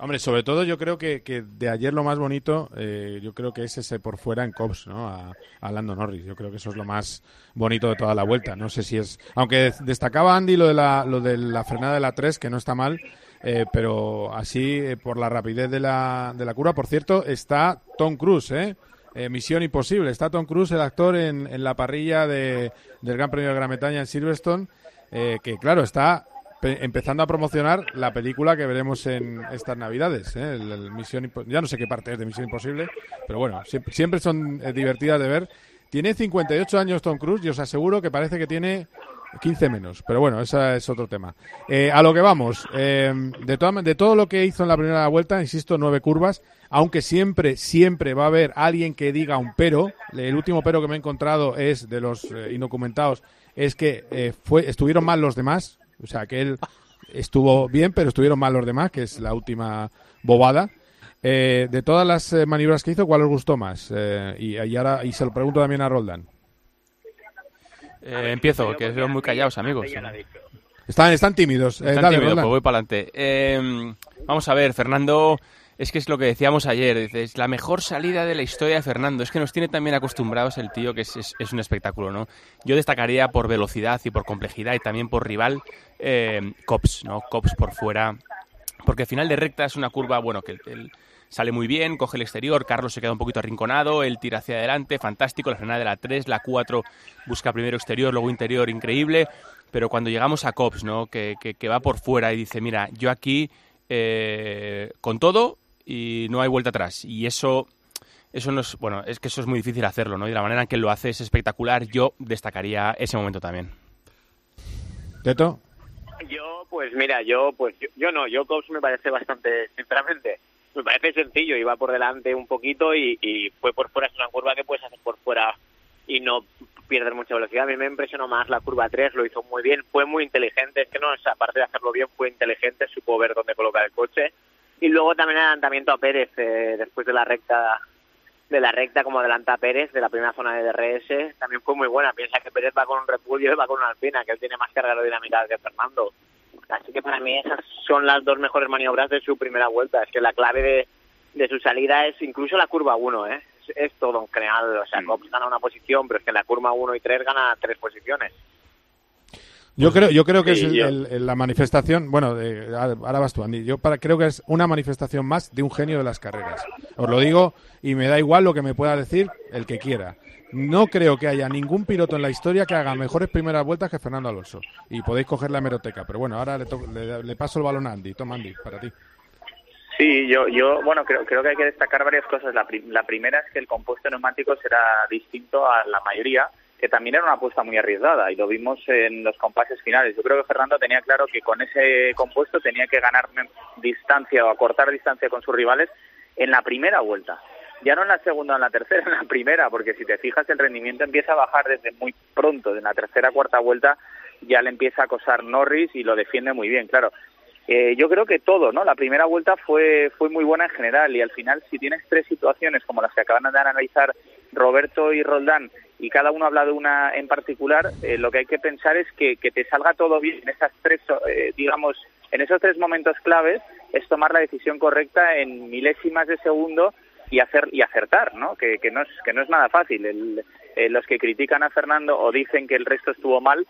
Hombre, sobre todo yo creo que, que de ayer lo más bonito, eh, yo creo que es ese por fuera en Cops, ¿no? A, Lando Norris. Yo creo que eso es lo más bonito de toda la vuelta. No sé si es, aunque destacaba Andy lo de la, lo de la frenada de la 3, que no está mal, eh, pero así, eh, por la rapidez de la, de la curva, por cierto, está Tom Cruise, ¿eh? Misión Imposible. Está Tom Cruise, el actor, en, en la parrilla de, del Gran Premio de Gran Bretaña en Silverstone, que claro, está empezando a promocionar la película que veremos en estas Navidades. El, Misión ya no sé qué parte es de Misión Imposible, pero bueno, siempre, siempre son divertidas de ver. Tiene 58 años Tom Cruise y os aseguro que parece que tiene 15 menos, pero bueno, ese es otro tema. Eh, a lo que vamos, eh, de, de todo lo que hizo en la primera vuelta, insisto, nueve curvas, aunque siempre, siempre va a haber alguien que diga un pero. El último pero que me he encontrado es de los eh, indocumentados, es que fue, estuvieron mal los demás, o sea, que él estuvo bien, pero estuvieron mal los demás, que es la última bobada. de todas las maniobras que hizo, ¿cuál os gustó más? y, y, ahora y se lo pregunto también a Roldán. Eh, empiezo, que son muy callados, amigos. Están, están tímidos. Eh, están tímidos, pues voy para adelante. Eh, vamos a ver, Fernando, es que es lo que decíamos ayer, es la mejor salida de la historia de Fernando. Es que nos tiene también acostumbrados el tío, que es, es, un espectáculo, ¿no? Yo destacaría por velocidad y por complejidad y también por rival, Cops, ¿no? Cops por fuera. Porque al final de recta es una curva, bueno, que sale muy bien, coge el exterior, Carlos se queda un poquito arrinconado, él tira hacia adelante, fantástico, la frenada de la 3, la 4 busca primero exterior, luego interior, increíble, pero cuando llegamos a Cops, ¿no? que, que, va por fuera y dice, mira, yo aquí eh, con todo y no hay vuelta atrás, y eso... Eso no es, bueno, es que eso es muy difícil hacerlo, ¿no? Y la manera en que lo hace es espectacular. Yo destacaría ese momento también. ¿Teto? Yo, pues mira, yo, pues yo, no, yo Cops me parece bastante, sinceramente, me parece sencillo, iba por delante un poquito y, fue por fuera, es una curva que puedes hacer por fuera y no pierder mucha velocidad. A mí me impresionó más la curva 3, lo hizo muy bien, fue muy inteligente, es que no, aparte de hacerlo bien, fue inteligente, supo ver dónde colocar el coche. Y luego también el adelantamiento a Pérez, eh, después de la recta de la recta como adelanta a Pérez de la primera zona de DRS, también fue muy buena. Piensa que Pérez va con un repulso y va con una alpina, que él tiene más carga aerodinámica que Fernando. Así que para mí esas son las dos mejores maniobras de su primera vuelta. Es que la clave de, de su salida es incluso la curva 1, ¿eh? Es, todo un general. O sea, mm. Cops gana una posición, pero es que en la curva 1 y 3 gana tres posiciones. Yo creo, yo creo que es la manifestación, bueno, ahora vas tú, Andy. Yo para, creo que es una manifestación más de un genio de las carreras. Os lo digo y me da igual lo que me pueda decir el que quiera. No creo que haya ningún piloto en la historia que haga mejores primeras vueltas que Fernando Alonso. Y podéis coger la hemeroteca. Pero bueno, ahora le, paso el balón a Andy. Toma, Andy, para ti. Sí, yo, yo bueno, creo, creo que hay que destacar varias cosas. La, la primera es que el compuesto neumático será distinto a la mayoría, que también era una apuesta muy arriesgada y lo vimos en los compases finales. Yo creo que Fernando tenía claro que con ese compuesto tenía que ganar distancia o acortar distancia con sus rivales en la primera vuelta ya no en la segunda o en la tercera, en la primera, porque si te fijas el rendimiento empieza a bajar desde muy pronto, en la tercera cuarta vuelta ya le empieza a acosar Norris y lo defiende muy bien, claro. Eh, yo creo que todo, ¿no? La primera vuelta fue, fue muy buena en general y al final si tienes tres situaciones como las que acaban de analizar Roberto y Roldán y cada uno habla de una en particular, eh, lo que hay que pensar es que, que te salga todo bien en esas tres, eh, digamos, en esos tres momentos claves es tomar la decisión correcta en milésimas de segundo y hacer y acertar, ¿no? Que, que no es que no es nada fácil. El, eh, los que critican a Fernando o dicen que el resto estuvo mal,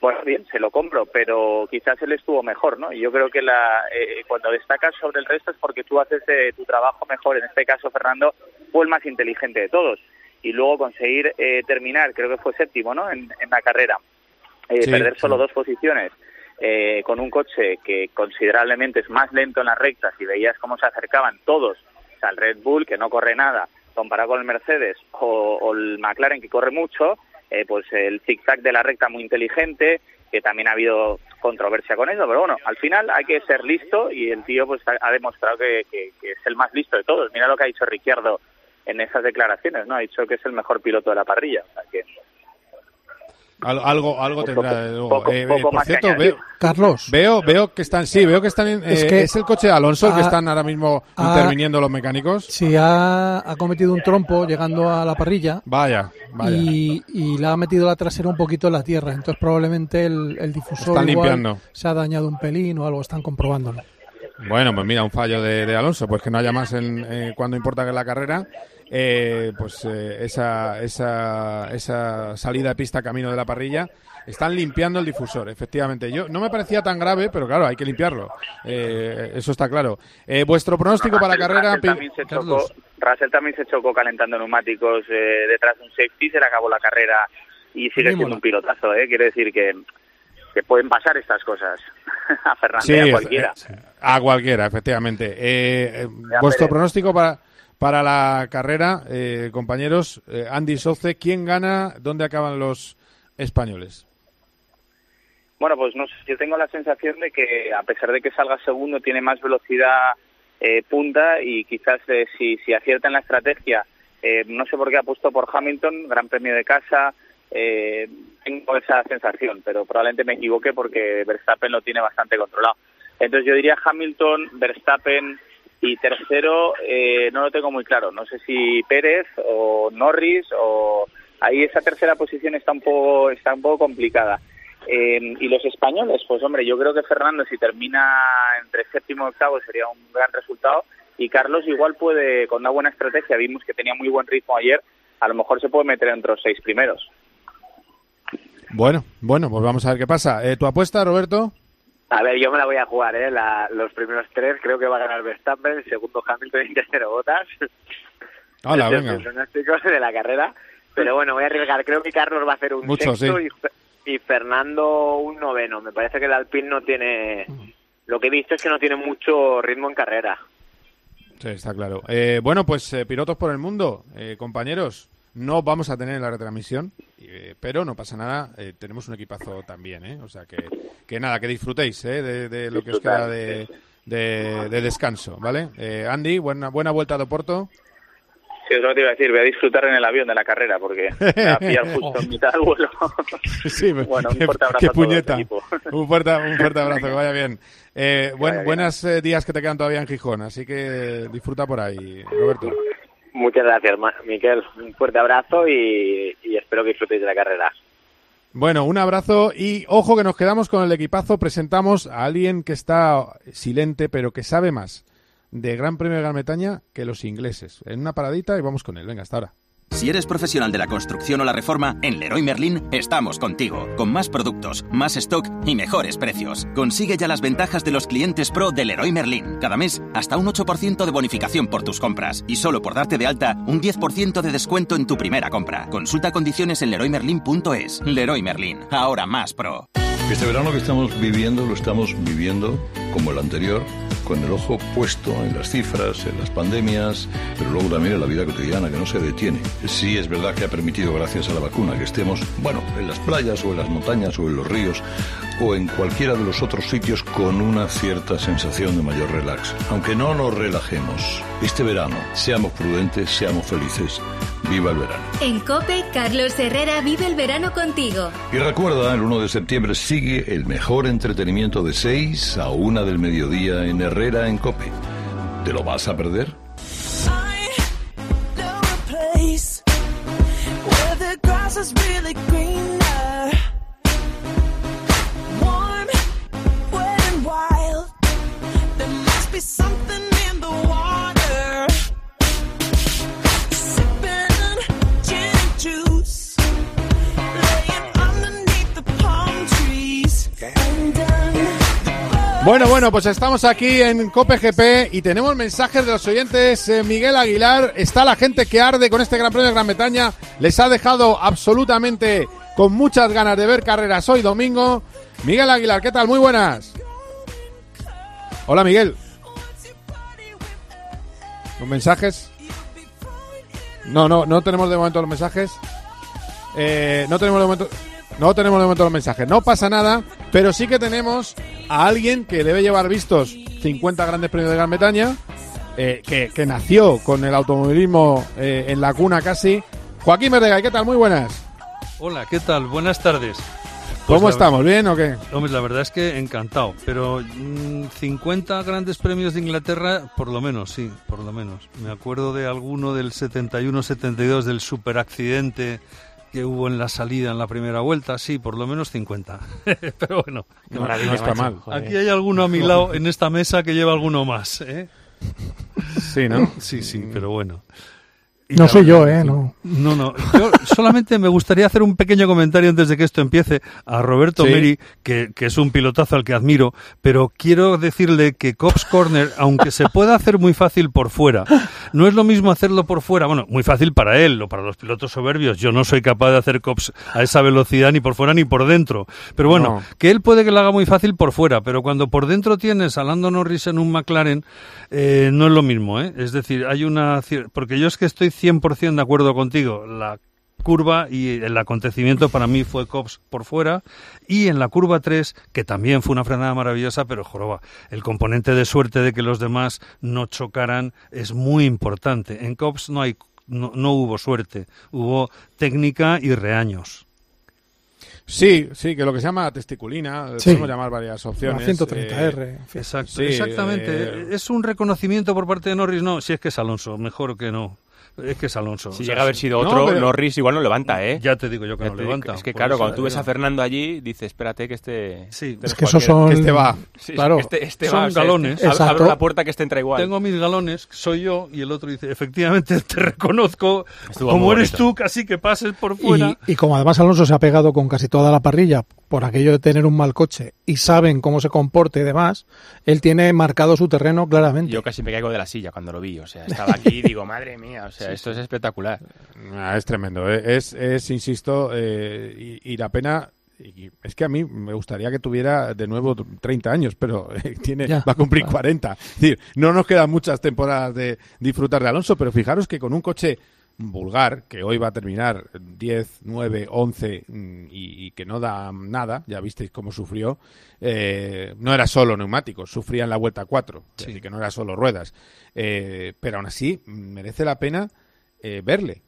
bueno, bien, se lo compro, pero quizás él estuvo mejor, ¿no? Y yo creo que la, eh, cuando destacas sobre el resto es porque tú haces eh, tu trabajo mejor. En este caso, Fernando fue el más inteligente de todos. Y luego conseguir eh, terminar, creo que fue séptimo, ¿no? En, la carrera. Eh, perder solo dos posiciones eh, con un coche que considerablemente es más lento en las rectas y veías cómo se acercaban todos, o sea, el Red Bull, que no corre nada, comparado con el Mercedes, o, el McLaren, que corre mucho, eh, pues el zig-zag de la recta muy inteligente, que también ha habido controversia con eso, pero bueno, al final hay que ser listo y el tío pues ha, demostrado que, es el más listo de todos. Mira lo que ha dicho Ricciardo en esas declaraciones, ¿no? Ha dicho que es el mejor piloto de la parrilla. O sea que algo, algo tendrá. Eh, por cierto, veo, Carlos. Veo, veo que están, sí, veo que están. es, eh, es el coche de Alonso que están ahora mismo interviniendo los mecánicos. Sí, ha, ha, cometido un trompo llegando a la parrilla. Vaya, vaya. Y, y le ha metido la trasera un poquito en la tierra. Entonces probablemente el, el difusor se ha dañado un pelín o algo. Están comprobándolo. Bueno, pues mira, un fallo de, de Alonso, pues que no haya más en, eh, cuando importa que la carrera eh, pues eh, esa, esa, esa salida de pista camino de la parrilla. Están limpiando el difusor, efectivamente. Yo no me parecía tan grave, pero claro, hay que limpiarlo. Eh, eso está claro. Eh, vuestro pronóstico para la carrera. Russell también, se chocó, Russell también se chocó calentando neumáticos eh, detrás de un safety, se le acabó la carrera y sigue siendo un pilotazo. ¿eh? Quiere decir que, que pueden pasar estas cosas a Fernando a cualquiera. a cualquiera, efectivamente. vuestro pronóstico para para la carrera, eh, compañeros, eh, Andy Soce, ¿quién gana? ¿Dónde acaban los españoles? Bueno, pues no sé, yo tengo la sensación de que a pesar de que salga segundo, tiene más velocidad eh, punta y quizás si, si acierta en la estrategia, no sé por qué ha puesto por Hamilton, Gran Premio de casa, tengo esa sensación, pero probablemente me equivoque porque Verstappen lo tiene bastante controlado. Entonces yo diría Hamilton, Verstappen, y tercero, eh, no lo tengo muy claro. No sé si Pérez o Norris o ahí esa tercera posición está un poco está un poco complicada. Eh, y los españoles, pues hombre, yo creo que Fernando si termina entre séptimo y octavo sería un gran resultado y Carlos igual puede con una buena estrategia. Vimos que tenía muy buen ritmo ayer. A lo mejor se puede meter entre los seis primeros. Bueno, bueno, pues vamos a ver qué pasa. Eh, ¿Tu apuesta, Roberto? A ver, yo me la voy a jugar, ¿eh? los primeros tres creo que va a ganar Verstappen, segundo Hamilton y tercero Bottas. Hola, venga. pronósticos de la carrera. Pero bueno, voy a arriesgar. Creo que Carlos va a hacer un sexto y, y, Fernando un noveno. Me parece que el Alpine no tiene... Lo que he visto es que no tiene mucho ritmo en carrera. Sí, está claro. Eh, bueno, pues eh, pilotos por el mundo, eh, compañeros. No vamos a tener la retransmisión, eh, pero no pasa nada, eh, tenemos un equipazo también, ¿eh? O sea que, que nada, que disfrutéis ¿eh? de, lo que os queda de, de, descanso, ¿vale? Eh, Andy, buena, buena vuelta a Oporto. Sí, eso te iba a decir, voy a disfrutar en el avión de la carrera porque a pillar justo en mitad del vuelo. sí, bueno, un fuerte abrazo qué puñeta. un, fuerte, un fuerte abrazo, que vaya bien. Eh, buen, buenos días que te quedan todavía en Gijón, así que disfruta por ahí, Roberto. Muchas gracias, Miquel. Un fuerte abrazo y, espero que disfrutéis de la carrera. Bueno, un abrazo y ojo que nos quedamos con el equipazo. Presentamos a alguien que está silente, pero que sabe más de Gran Premio de Gran Bretaña que los ingleses. En una paradita y vamos con él. Venga, hasta ahora. Si eres profesional de la construcción o la reforma, en Leroy Merlin estamos contigo, con más productos, más stock y mejores precios. Consigue ya las ventajas de los clientes pro de Leroy Merlin. Cada mes, hasta un 8% de bonificación por tus compras. Y solo por darte de alta, un 10% de descuento en tu primera compra. Consulta condiciones en leroymerlin.es. Leroy Merlin, ahora más pro. Este verano que estamos viviendo, lo estamos viviendo como el anterior con el ojo puesto en las cifras, en las pandemias, pero luego también en la vida cotidiana que no se detiene. Sí es verdad que ha permitido, gracias a la vacuna, que estemos, bueno, en las playas o en las montañas o en los ríos o en cualquiera de los otros sitios con una cierta sensación de mayor relax. Aunque no nos relajemos, este verano seamos prudentes, seamos felices. Viva el verano. En Cope, Carlos Herrera vive el verano contigo. Y recuerda, el 1 de septiembre sigue el mejor entretenimiento de 6 a 1 del mediodía en Herrera en Cope. ¿Te lo vas a perder? Where the grass is really greener. Bueno, bueno, pues estamos aquí en COPGP y tenemos mensajes de los oyentes. Eh, Miguel Aguilar, está la gente que arde con este Gran Premio de Gran Bretaña. Les ha dejado absolutamente con muchas ganas de ver carreras hoy domingo. Miguel Aguilar, ¿qué tal? Muy buenas. Hola, Miguel. ¿Los mensajes? No, no, no tenemos de momento los mensajes. Eh, no tenemos de momento. No tenemos de momento los mensajes. No pasa nada, pero sí que tenemos a alguien que debe llevar vistos 50 grandes premios de Gran Bretaña, eh, que, nació con el automovilismo eh, en la cuna casi. Joaquín Verdega, ¿qué tal? Muy buenas. Hola, ¿qué tal? Buenas tardes. ¿Cómo pues estamos? ¿Bien o qué? Hombre, la verdad es que encantado, pero 50 mm, grandes premios de Inglaterra, por lo menos, sí, por lo menos. Me acuerdo de alguno del 71-72 del superaccidente que hubo en la salida en la primera vuelta, sí, por lo menos 50. Pero bueno, no, está mal. Aquí hay alguno a mi lado en esta mesa que lleva alguno más. ¿eh? Sí, ¿no? Sí, sí, pero bueno. No soy yo, ¿eh? No. No, no. Yo solamente me gustaría hacer un pequeño comentario antes de que esto empiece a Roberto Meri, que, que, es un pilotazo al que admiro, pero quiero decirle que Cops Corner, aunque se pueda hacer muy fácil por fuera, no es lo mismo hacerlo por fuera, bueno, muy fácil para él o para los pilotos soberbios. Yo no soy capaz de hacer Cops a esa velocidad ni por fuera ni por dentro. Pero bueno, que él puede que lo haga muy fácil por fuera, pero cuando por dentro tienes a Lando Norris en un McLaren, eh, no es lo mismo, ¿eh? Es decir, hay una... Porque yo es que estoy 100% de acuerdo contigo. La curva y el acontecimiento para mí fue Cops por fuera y en la curva 3 que también fue una frenada maravillosa pero joroba el componente de suerte de que los demás no chocaran es muy importante en Cops no hay no, hubo suerte hubo técnica y reaños Sí, sí, que lo que se llama testiculina, podemos llamar varias opciones. 130R. Eh, exacto, exactamente. Eh, es un reconocimiento por parte de Norris, no, si es que es Alonso, mejor que no. Es que es Alonso. Si llega a haber sido otro, Norris igual no levanta, ¿eh? Ya te digo yo que no levanta. Es que claro, cuando tú ves a Fernando allí, dices, espérate que este... Sí, es que esos son... Que este va. claro. Este, este son galones. Este, abro la puerta que este entra igual. Tengo mis galones, soy yo, y el otro dice, efectivamente te reconozco como eres tú, casi que pases por fuera. Y, y como además Alonso se ha pegado con casi toda la parrilla por aquello de tener un mal coche y saben cómo se comporte y demás, él tiene marcado su terreno claramente. Yo casi me caigo de la silla cuando lo vi, o sea, estaba aquí y digo, madre mía, o sea, esto es espectacular. Ah, es tremendo, ¿eh? es, es insisto, eh, y, la pena es que a mí me gustaría que tuviera de nuevo 30 años, pero eh, tiene, va a cumplir 40. Es decir, no nos quedan muchas temporadas de disfrutar de Alonso, pero fijaros que con un coche vulgar, que hoy va a terminar 10, 9, 11 y, que no da nada, ya visteis cómo sufrió, eh, no era solo neumáticos, sufría en la vuelta 4, así que no era solo ruedas. Eh, pero aún así, merece la pena eh, verle.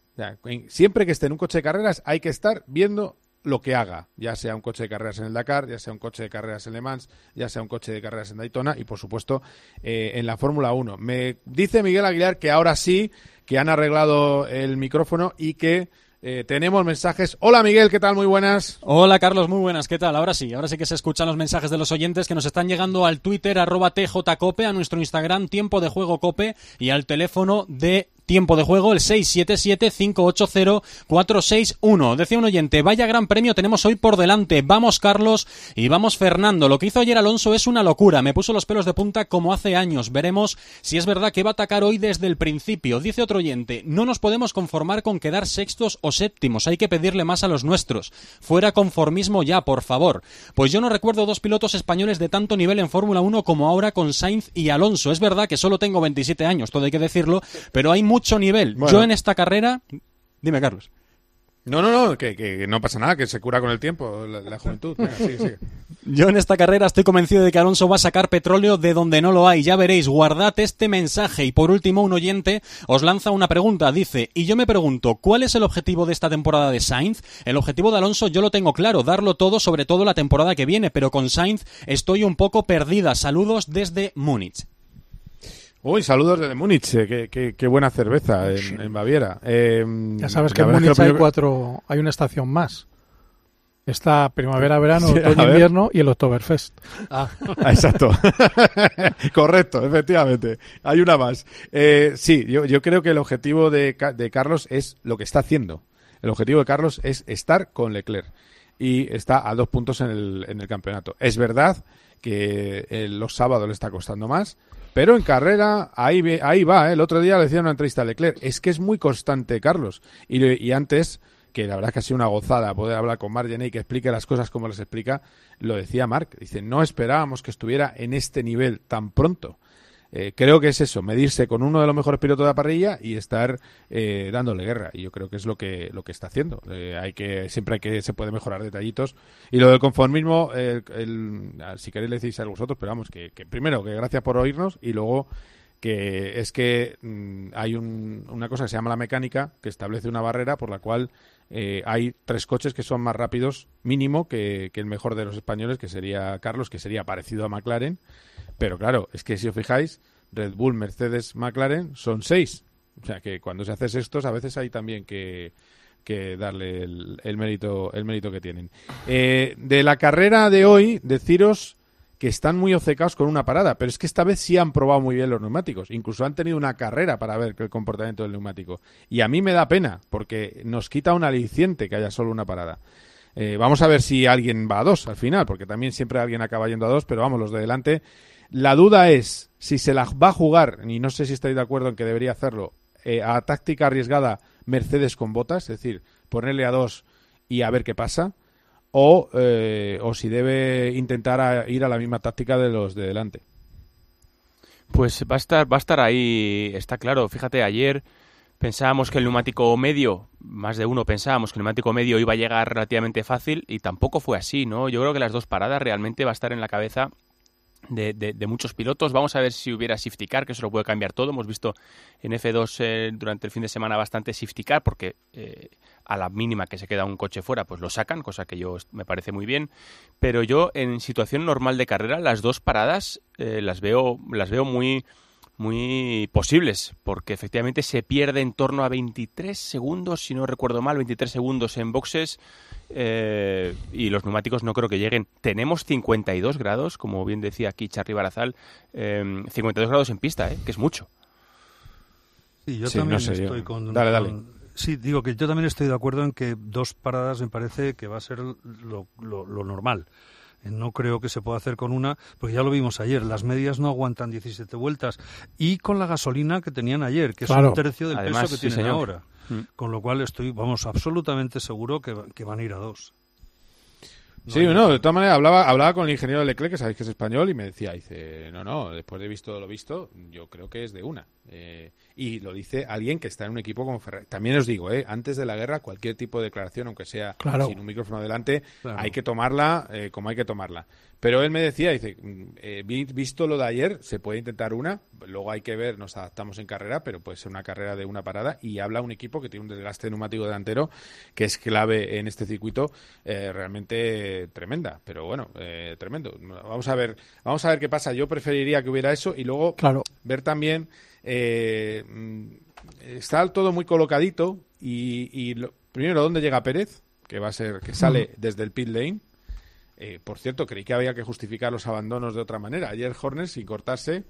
siempre que esté en un coche de carreras hay que estar viendo lo que haga, ya sea un coche de carreras en el Dakar, ya sea un coche de carreras en Le Mans, ya sea un coche de carreras en Daytona y por supuesto en la Fórmula 1. Me dice Miguel Aguilar que ahora sí que han arreglado el micrófono y que eh, tenemos mensajes. Hola Miguel, ¿qué tal? Muy buenas. Hola Carlos, muy buenas. ¿Qué tal? Ahora sí, ahora sí que se escuchan los mensajes de los oyentes que nos están llegando al Twitter arroba tjcope, a nuestro Instagram tiempo de juego cope y al teléfono de tiempo de juego, el 677-580-461. Decía un oyente, vaya gran premio tenemos hoy por delante. Vamos Carlos y vamos Fernando. Lo que hizo ayer Alonso es una locura. Me puso los pelos de punta como hace años. Veremos si es verdad que va a atacar hoy desde el principio. Dice otro oyente, no nos podemos conformar con quedar sextos o séptimos. Hay que pedirle más a los nuestros. Fuera conformismo ya, por favor. Pues yo no recuerdo dos pilotos españoles de tanto nivel en Fórmula 1 como ahora con Sainz y Alonso. Es verdad que solo tengo 27 años, todo hay que decirlo, pero hay mucho nivel. Yo en esta carrera... Dime, Carlos. No, no, no, que, no pasa nada, que se cura con el tiempo, la, juventud. Yo en esta carrera estoy convencido de que Alonso va a sacar petróleo de donde no lo hay. Ya veréis, guardad este mensaje. Y por último, un oyente os lanza una pregunta. Dice, y yo me pregunto, ¿cuál es el objetivo de esta temporada de Sainz? El objetivo de Alonso yo lo tengo claro, darlo todo, sobre todo la temporada que viene, pero con Sainz estoy un poco perdida. Saludos desde Múnich. Uy, saludos desde Múnich, eh, qué, buena cerveza en, Baviera. Eh, ya sabes que en Múnich hay cuatro, hay una estación más. Está primavera, verano, otoño, invierno y el Oktoberfest. Ah, exacto. Correcto, efectivamente. Hay una más. Eh, sí, yo, yo, creo que el objetivo de, de Carlos es lo que está haciendo. El objetivo de Carlos es estar con Leclerc y está a dos puntos en el, en el campeonato. Es verdad que eh, los sábados le está costando más. Pero en carrera, ahí, ahí va. ¿eh? El otro día le decía una entrevista a Leclerc. Es que es muy constante, Carlos. Y, y antes, que la verdad que ha sido una gozada poder hablar con Mark y que explique las cosas como las explica, lo decía Mark. Dice, no esperábamos que estuviera en este nivel tan pronto. Eh, creo que es eso, medirse con uno de los mejores pilotos de la parrilla y estar eh, dándole guerra. Y yo creo que es lo que, lo que está haciendo. Eh, hay que, siempre hay que, se puede mejorar detallitos. Y lo del conformismo, si queréis le decís a vosotros, pero vamos, que, primero, que gracias por oírnos y luego que es que mm, hay una cosa que se llama la mecánica, que establece una barrera por la cual hay tres coches que son más rápidos, mínimo, que, el mejor de los españoles, que sería Carlos, que sería parecido a McLaren. Pero claro, es que si os fijáis, Red Bull, Mercedes, McLaren son seis. O sea que cuando se hace estos, a veces hay también que, darle el, mérito el mérito que tienen. Eh, de la carrera de hoy, deciros que están muy obcecados con una parada, pero es que esta vez sí han probado muy bien los neumáticos. Incluso han tenido una carrera para ver el comportamiento del neumático. Y a mí me da pena, porque nos quita un aliciente que haya solo una parada. Eh, vamos a ver si alguien va a dos al final, porque también siempre alguien acaba yendo a dos, pero vamos, los de delante la duda es si se la va a jugar, y no sé si estáis de acuerdo en que debería hacerlo, eh, a táctica arriesgada Mercedes con botas, es decir, ponerle a dos y a ver qué pasa, o, eh, o si debe intentar ir a la misma táctica de los de delante. Pues va a estar, va a estar ahí, está claro. Fíjate, ayer pensábamos que el neumático medio, más de uno pensábamos que el neumático medio iba a llegar relativamente fácil y tampoco fue así, ¿no? Yo creo que las dos paradas realmente va a estar en la cabeza de, de, muchos pilotos. Vamos a ver si hubiera safety car, que eso lo puede cambiar todo. Hemos visto en F2 eh, durante el fin de semana bastante safety car, porque eh, a la mínima que se queda un coche fuera, pues lo sacan, cosa que yo me parece muy bien. Pero yo en situación normal de carrera, las dos paradas eh, las veo, las veo muy muy posibles, porque efectivamente se pierde en torno a 23 segundos, si no recuerdo mal, 23 segundos en boxes eh, y los neumáticos no creo que lleguen. Tenemos 52 grados, como bien decía aquí Charly Barazal, 52 eh, grados en pista, eh, que es mucho. Sí, yo también estoy con, Dale, dale. Sí, digo que yo también estoy de acuerdo en que dos paradas me parece que va a ser lo, lo normal. No creo que se pueda hacer con una, porque ya lo vimos ayer, las medias no aguantan 17 vueltas. Y con la gasolina que tenían ayer, que es un tercio del peso que tienen ahora. Mm. Con lo cual estoy, vamos, absolutamente seguro que, que van a ir a dos. sí, no, de todas maneras hablaba, hablaba con el ingeniero de Leclerc, que sabéis que es español, y me decía, dice, no, no, después de visto lo visto, yo creo que es de una. Eh, y lo dice alguien que está en un equipo como Ferrari. También os digo, eh, antes de la guerra, cualquier tipo de declaración, aunque sea sin un micrófono adelante, hay que tomarla eh, como hay que tomarla. Pero él me decía, dice, mm, visto lo de ayer, se puede intentar una, luego hay que ver, nos adaptamos en carrera, pero puede ser una carrera de una parada y habla un equipo que tiene un desgaste neumático delantero que es clave en este circuito realmente tremenda, pero bueno, tremendo. Vamos a ver, vamos a ver qué pasa. Yo preferiría que hubiera eso y luego ver también mm, está todo muy colocadito y, primero dónde llega Pérez, que va a ser que sale desde el pit lane eh, por cierto, creí que había que justificar los abandonos de otra manera. Ayer Horner, sin cortarse,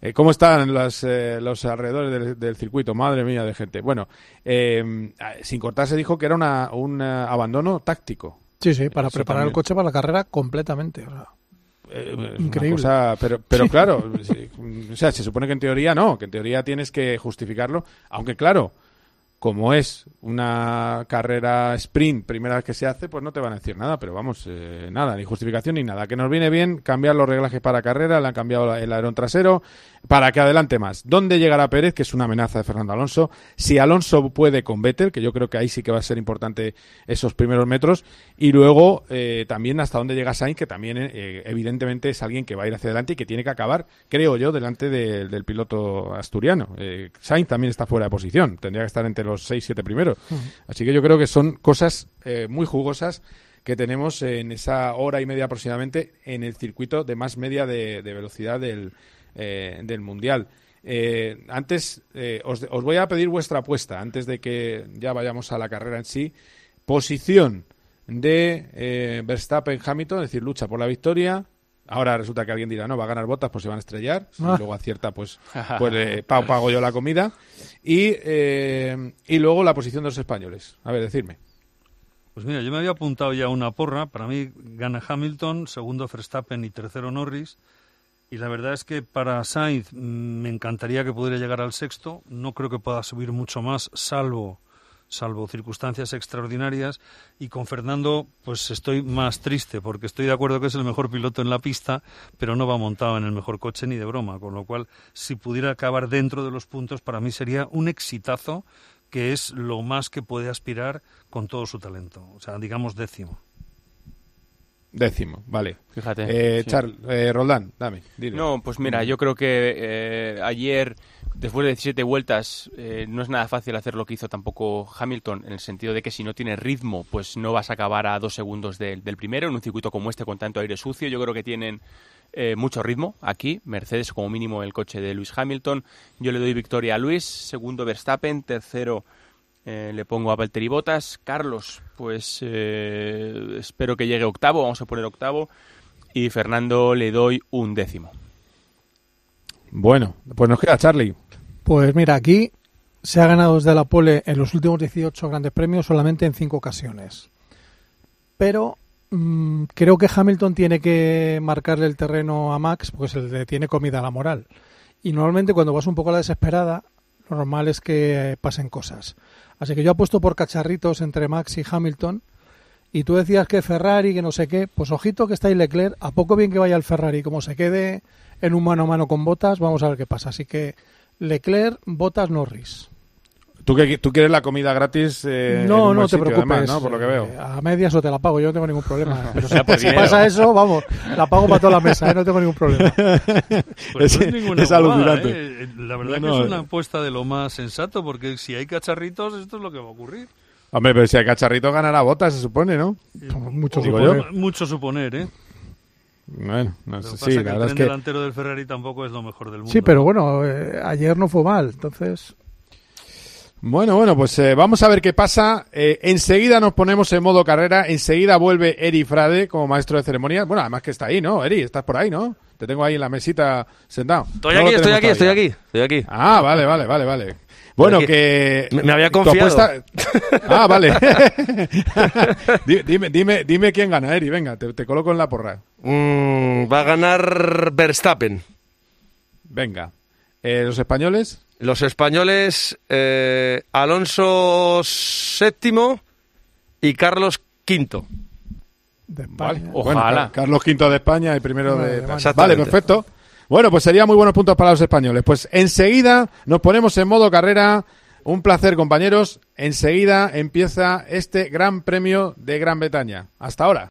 eh, ¿Cómo están eh, los alrededores del, circuito? Madre mía de gente. Bueno, sin cortarse dijo que era un abandono táctico. Sí, sí, para preparar el coche para la carrera completamente. Increíble. pero, pero claro, o sea, se supone que en teoría no, que en teoría tienes que justificarlo. Aunque claro, como es una carrera sprint primera vez que se hace, pues no te van a decir nada, pero vamos, eh, nada, ni justificación ni nada. Que nos viene bien cambiar los reglajes para carrera, le han cambiado el alerón trasero para que adelante más. ¿Dónde llegará Pérez? Que es una amenaza de Fernando Alonso. Si Alonso puede con Vettel, que yo creo que ahí sí que va a ser importante esos primeros metros, y luego eh, también hasta dónde llega Sainz, que también eh, evidentemente es alguien que va a ir hacia adelante y que tiene que acabar, creo yo, delante del piloto asturiano. Sainz también está fuera de posición, tendría que estar entre los 6, 7 primeros. Así que yo creo que son cosas eh, muy jugosas que tenemos en esa hora y media aproximadamente en el circuito de más media de, velocidad del, eh, del Mundial. Eh, antes, os, os, voy a pedir vuestra apuesta, antes de que ya vayamos a la carrera en sí. Posición de Verstappen-Hamilton, es decir, lucha por la victoria. Ahora resulta que alguien dirá, no, va a ganar botas, pues se van a estrellar. Si ah. luego acierta, pues, pues pago, yo la comida. Y, eh, y luego la posición de los españoles. A ver, decirme. Pues mira, yo me había apuntado ya una porra. Para mí gana Hamilton, segundo Verstappen y tercero Norris. Y la verdad es que para Sainz mm, me encantaría que pudiera llegar al sexto. No creo que pueda subir mucho más, salvo salvo circunstancias extraordinarias. Y con Fernando, pues estoy más triste, porque estoy de acuerdo que es el mejor piloto en la pista, pero no va montado en el mejor coche ni de broma. Con lo cual, si pudiera acabar dentro de los puntos, para mí sería un exitazo, que es lo más que puede aspirar con todo su talento. O sea, digamos décimo. Décimo, vale. Fíjate. Eh, eh, Roldán, dame. No, pues mira, yo creo que eh, ayer, después de 17 vueltas, eh, no es nada fácil hacer lo que hizo tampoco Hamilton, en el sentido de que si no tienes ritmo, pues no vas a acabar a dos segundos del primero, en un circuito como este con tanto aire sucio. Yo creo que tienen mucho ritmo aquí. Mercedes, como mínimo, el coche de Luis Hamilton. Yo le doy victoria a Luis, segundo Verstappen, tercero eh, le pongo a Valtteri Botas. Carlos, pues eh, espero que llegue octavo, vamos a poner octavo. Y Fernando le doy un décimo. Bueno, pues nos queda Charlie. Pues mira, aquí se ha ganado desde la pole en los últimos 18 grandes premios solamente en cinco ocasiones. Pero mm, creo que Hamilton tiene que marcarle el terreno a Max porque se le tiene comida a la moral. Y normalmente cuando vas un poco a la desesperada, normal es que pasen cosas. Así que yo apuesto por cacharritos entre Max y Hamilton. Y tú decías que Ferrari, que no sé qué. Pues ojito que está ahí Leclerc. A poco bien que vaya el Ferrari, como se quede en un mano a mano con Botas, vamos a ver qué pasa. Así que Leclerc, Botas, Norris. ¿Tú, que, ¿Tú quieres la comida gratis? Eh, no, no te preocupes. ¿no? Por lo que veo. Eh, a medias o te la pago, yo no tengo ningún problema. Pero si, pasa eso, vamos, la pago para toda la mesa, ¿eh? no tengo ningún problema. Pues es, es alucinante. ¿eh? La verdad que es una apuesta de lo más sensato, porque si hay cacharritos, esto es lo que va a ocurrir. Hombre, pero si hay cacharritos, ganará botas, se supone, ¿no? Mucho suponer. Mucho suponer, ¿eh? Bueno, no sé, sí, la es que... El delantero del Ferrari tampoco es lo mejor del mundo. Sí, pero bueno, ayer no fue mal, entonces... Bueno, bueno, pues eh, vamos a ver qué pasa. Eh, enseguida nos ponemos en modo carrera. Enseguida vuelve Eri Frade como maestro de ceremonias. Bueno, además que está ahí, ¿no? Eri, estás por ahí, ¿no? Te tengo ahí en la mesita sentado. Estoy aquí, estoy aquí, estoy aquí, estoy aquí. Ah, vale, vale, vale, vale. Bueno, que... Me, había confiado. Ah, vale. dime, dime, dime quién gana, Eri. Venga, te, coloco en la porra. Mm, va a ganar Verstappen. Venga. Eh, ¿Los españoles? Los españoles, eh, Alonso séptimo y Carlos quinto. De España. ojalá. Carlos V de España y primero de España. Vale, perfecto. Bueno, pues serían muy buenos puntos para los españoles. Pues enseguida nos ponemos en modo carrera. Un placer, compañeros. Enseguida empieza este Gran Premio de Gran Bretaña. Hasta ahora.